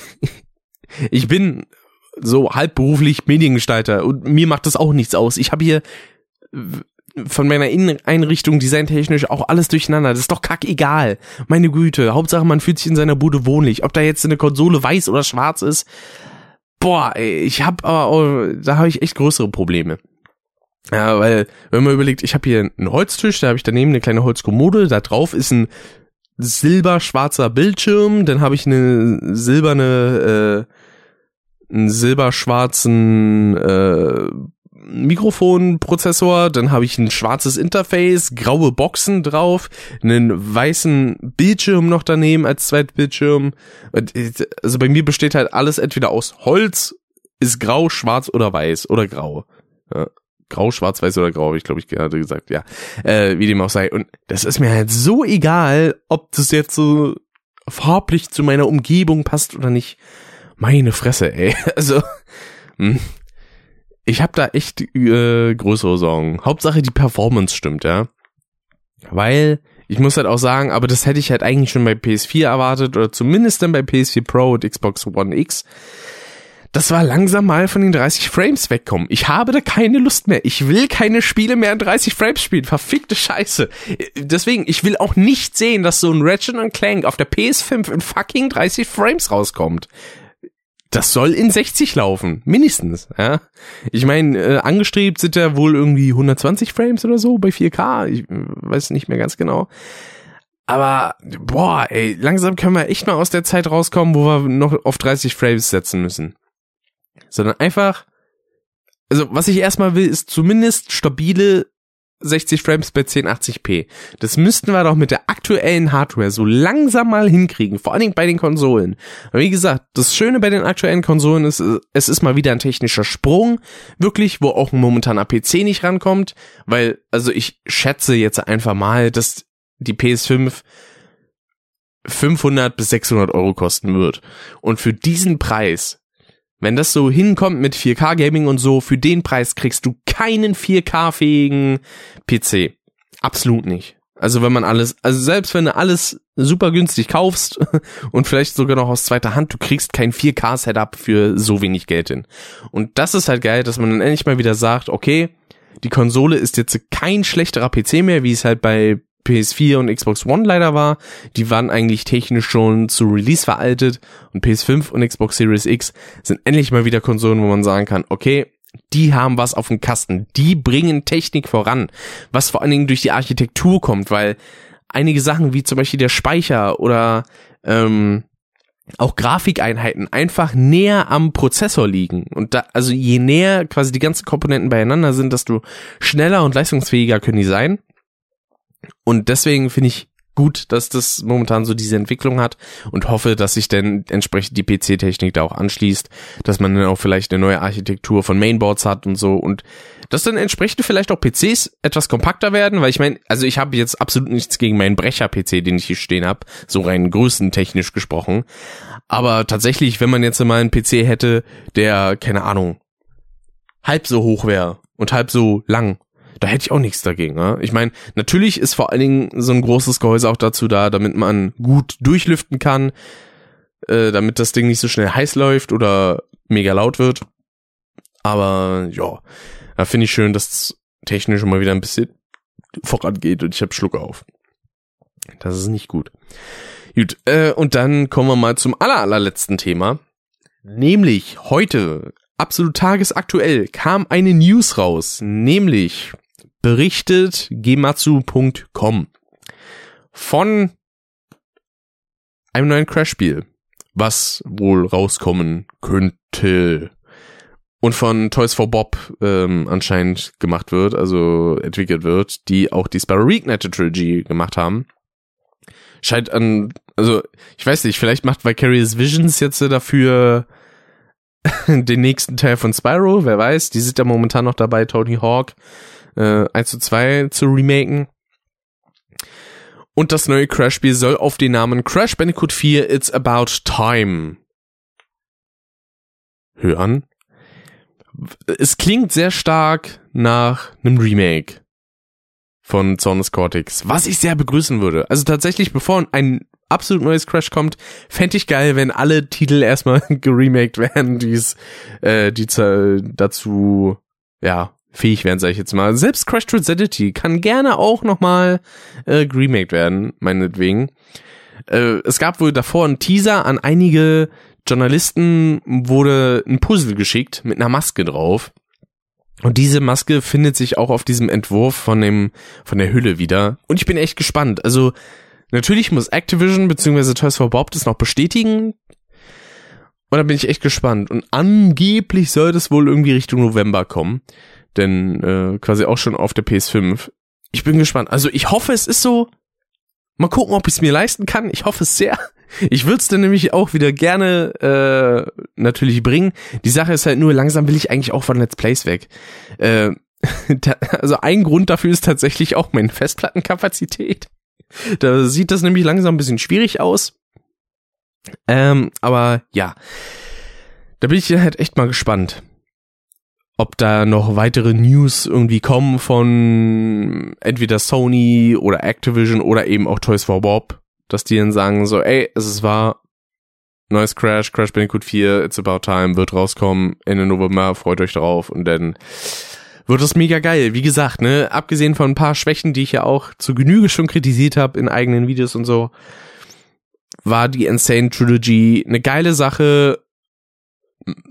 ich bin so halbberuflich Mediengestalter und mir macht das auch nichts aus. Ich habe hier von meiner Inneneinrichtung designtechnisch auch alles durcheinander. Das ist doch kackegal. Meine Güte. Hauptsache, man fühlt sich in seiner Bude wohnlich. Ob da jetzt eine Konsole weiß oder schwarz ist. Boah, ey, ich hab aber, auch, da habe ich echt größere Probleme. Ja, weil, wenn man überlegt, ich habe hier einen Holztisch, da habe ich daneben eine kleine Holzkommode, da drauf ist ein silberschwarzer Bildschirm, dann habe ich eine silberne, äh, einen silberschwarzen äh, Mikrofonprozessor, dann habe ich ein schwarzes Interface, graue Boxen drauf, einen weißen Bildschirm noch daneben als Zweitbildschirm. Also bei mir besteht halt alles entweder aus Holz, ist grau, schwarz oder weiß oder grau. Ja, grau, schwarz, weiß oder grau, ich glaube, ich gerade gesagt, ja. Äh, wie dem auch sei. Und das ist mir halt so egal, ob das jetzt so farblich zu meiner Umgebung passt oder nicht. Meine Fresse, ey. Also, mh. Ich habe da echt äh, größere Sorgen. Hauptsache die Performance stimmt, ja. Weil ich muss halt auch sagen, aber das hätte ich halt eigentlich schon bei PS4 erwartet oder zumindest dann bei PS4 Pro und Xbox One X. Das war langsam mal von den 30 Frames wegkommen. Ich habe da keine Lust mehr. Ich will keine Spiele mehr in 30 Frames spielen. Verfickte Scheiße. Deswegen, ich will auch nicht sehen, dass so ein Ratchet Clank auf der PS5 in fucking 30 Frames rauskommt das soll in 60 laufen, mindestens. Ja, ich meine, äh, angestrebt sind ja wohl irgendwie 120 Frames oder so bei 4K. Ich äh, weiß nicht mehr ganz genau. Aber boah, ey, langsam können wir echt mal aus der Zeit rauskommen, wo wir noch auf 30 Frames setzen müssen. Sondern einfach, also was ich erstmal will, ist zumindest stabile 60 Frames bei 1080p. Das müssten wir doch mit der aktuellen Hardware so langsam mal hinkriegen, vor allen Dingen bei den Konsolen. Aber wie gesagt, das Schöne bei den aktuellen Konsolen ist, es ist mal wieder ein technischer Sprung, wirklich, wo auch ein momentaner PC nicht rankommt, weil, also ich schätze jetzt einfach mal, dass die PS5 500 bis 600 Euro kosten wird. Und für diesen Preis wenn das so hinkommt mit 4K Gaming und so, für den Preis kriegst du keinen 4K fähigen PC. Absolut nicht. Also wenn man alles, also selbst wenn du alles super günstig kaufst und vielleicht sogar noch aus zweiter Hand, du kriegst kein 4K Setup für so wenig Geld hin. Und das ist halt geil, dass man dann endlich mal wieder sagt, okay, die Konsole ist jetzt kein schlechterer PC mehr, wie es halt bei PS4 und Xbox One leider war. Die waren eigentlich technisch schon zu Release veraltet und PS5 und Xbox Series X sind endlich mal wieder Konsolen, wo man sagen kann, okay, die haben was auf dem Kasten, die bringen Technik voran, was vor allen Dingen durch die Architektur kommt, weil einige Sachen wie zum Beispiel der Speicher oder ähm, auch Grafikeinheiten einfach näher am Prozessor liegen. Und da, also je näher quasi die ganzen Komponenten beieinander sind, desto schneller und leistungsfähiger können die sein. Und deswegen finde ich gut, dass das momentan so diese Entwicklung hat und hoffe, dass sich denn entsprechend die PC-Technik da auch anschließt, dass man dann auch vielleicht eine neue Architektur von Mainboards hat und so und dass dann entsprechend vielleicht auch PCs etwas kompakter werden, weil ich meine, also ich habe jetzt absolut nichts gegen meinen Brecher-PC, den ich hier stehen habe, so rein größentechnisch gesprochen, aber tatsächlich, wenn man jetzt mal einen PC hätte, der, keine Ahnung, halb so hoch wäre und halb so lang da hätte ich auch nichts dagegen. Ne? Ich meine, natürlich ist vor allen Dingen so ein großes Gehäuse auch dazu da, damit man gut durchlüften kann, äh, damit das Ding nicht so schnell heiß läuft oder mega laut wird. Aber ja, da finde ich schön, dass es technisch mal wieder ein bisschen vorangeht und ich habe Schluck auf. Das ist nicht gut. Gut, äh, und dann kommen wir mal zum aller, allerletzten Thema. Nämlich heute, absolut tagesaktuell, kam eine News raus. Nämlich berichtet gematsu.com von einem neuen Crash-Spiel, was wohl rauskommen könnte. Und von Toys for Bob ähm, anscheinend gemacht wird, also entwickelt wird, die auch die Sparrow Reignite Trilogy gemacht haben. Scheint an, also ich weiß nicht, vielleicht macht Vicarious Visions jetzt dafür den nächsten Teil von Spyro, wer weiß, die sind ja momentan noch dabei, Tony Hawk äh, 1 zu 2 zu remaken. Und das neue Crash-Spiel soll auf den Namen Crash Bandicoot 4 It's About Time hören. Es klingt sehr stark nach einem Remake von Zornes Cortex, was ich sehr begrüßen würde. Also tatsächlich, bevor ein absolut neues Crash kommt, fände ich geil, wenn alle Titel erstmal geremaked werden, die's, äh, die dazu, ja, fähig wären, sag ich jetzt mal. Selbst Crash Transidity kann gerne auch nochmal äh, geremaked werden, meinetwegen. Äh, es gab wohl davor einen Teaser an einige Journalisten, wurde ein Puzzle geschickt mit einer Maske drauf. Und diese Maske findet sich auch auf diesem Entwurf von dem, von der Hülle wieder. Und ich bin echt gespannt. Also, natürlich muss Activision bzw. Toys for Bob das noch bestätigen. Und da bin ich echt gespannt. Und angeblich soll das wohl irgendwie Richtung November kommen. Denn äh, quasi auch schon auf der PS5. Ich bin gespannt. Also ich hoffe, es ist so. Mal gucken, ob ich es mir leisten kann. Ich hoffe es sehr. Ich würde es dann nämlich auch wieder gerne äh, natürlich bringen. Die Sache ist halt nur, langsam will ich eigentlich auch von Let's Plays weg. Äh, also ein Grund dafür ist tatsächlich auch meine Festplattenkapazität. Da sieht das nämlich langsam ein bisschen schwierig aus. Ähm, aber ja, da bin ich halt echt mal gespannt, ob da noch weitere News irgendwie kommen von entweder Sony oder Activision oder eben auch Toys for Bob, dass die dann sagen so, ey, es ist wahr, neues Crash, Crash Bandicoot 4, It's About Time, wird rauskommen Ende November, freut euch drauf und dann wird es mega geil. Wie gesagt, ne, abgesehen von ein paar Schwächen, die ich ja auch zu Genüge schon kritisiert habe in eigenen Videos und so, war die Insane Trilogy eine geile Sache.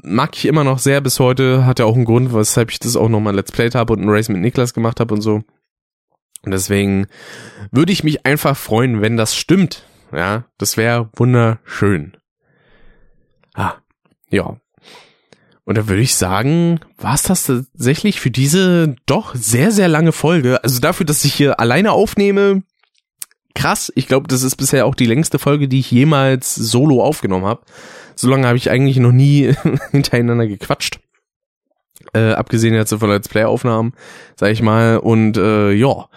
Mag ich immer noch sehr bis heute. Hat ja auch einen Grund, weshalb ich das auch nochmal Let's Played habe und ein Race mit Niklas gemacht habe und so. Und deswegen würde ich mich einfach freuen, wenn das stimmt. Ja, das wäre wunderschön. Ah, ja. Und da würde ich sagen, war es das tatsächlich für diese doch sehr, sehr lange Folge. Also dafür, dass ich hier alleine aufnehme, krass. Ich glaube, das ist bisher auch die längste Folge, die ich jemals solo aufgenommen habe. So lange habe ich eigentlich noch nie hintereinander gequatscht. Äh, abgesehen jetzt von Let's Play-Aufnahmen, sag ich mal. Und äh, ja,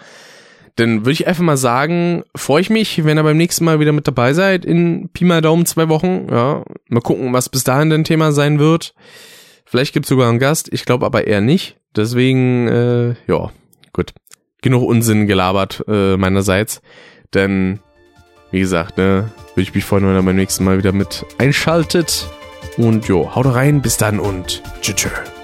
dann würde ich einfach mal sagen, freue ich mich, wenn ihr beim nächsten Mal wieder mit dabei seid in Pi mal Daumen zwei Wochen. Ja, mal gucken, was bis dahin dein Thema sein wird. Vielleicht gibt's sogar einen Gast, ich glaube aber eher nicht. Deswegen, äh, ja, gut. Genug Unsinn gelabert äh, meinerseits. Denn, wie gesagt, ne, würde ich mich freuen, wenn ihr beim nächsten Mal wieder mit einschaltet. Und jo, haut rein, bis dann und tschüss. tschüss.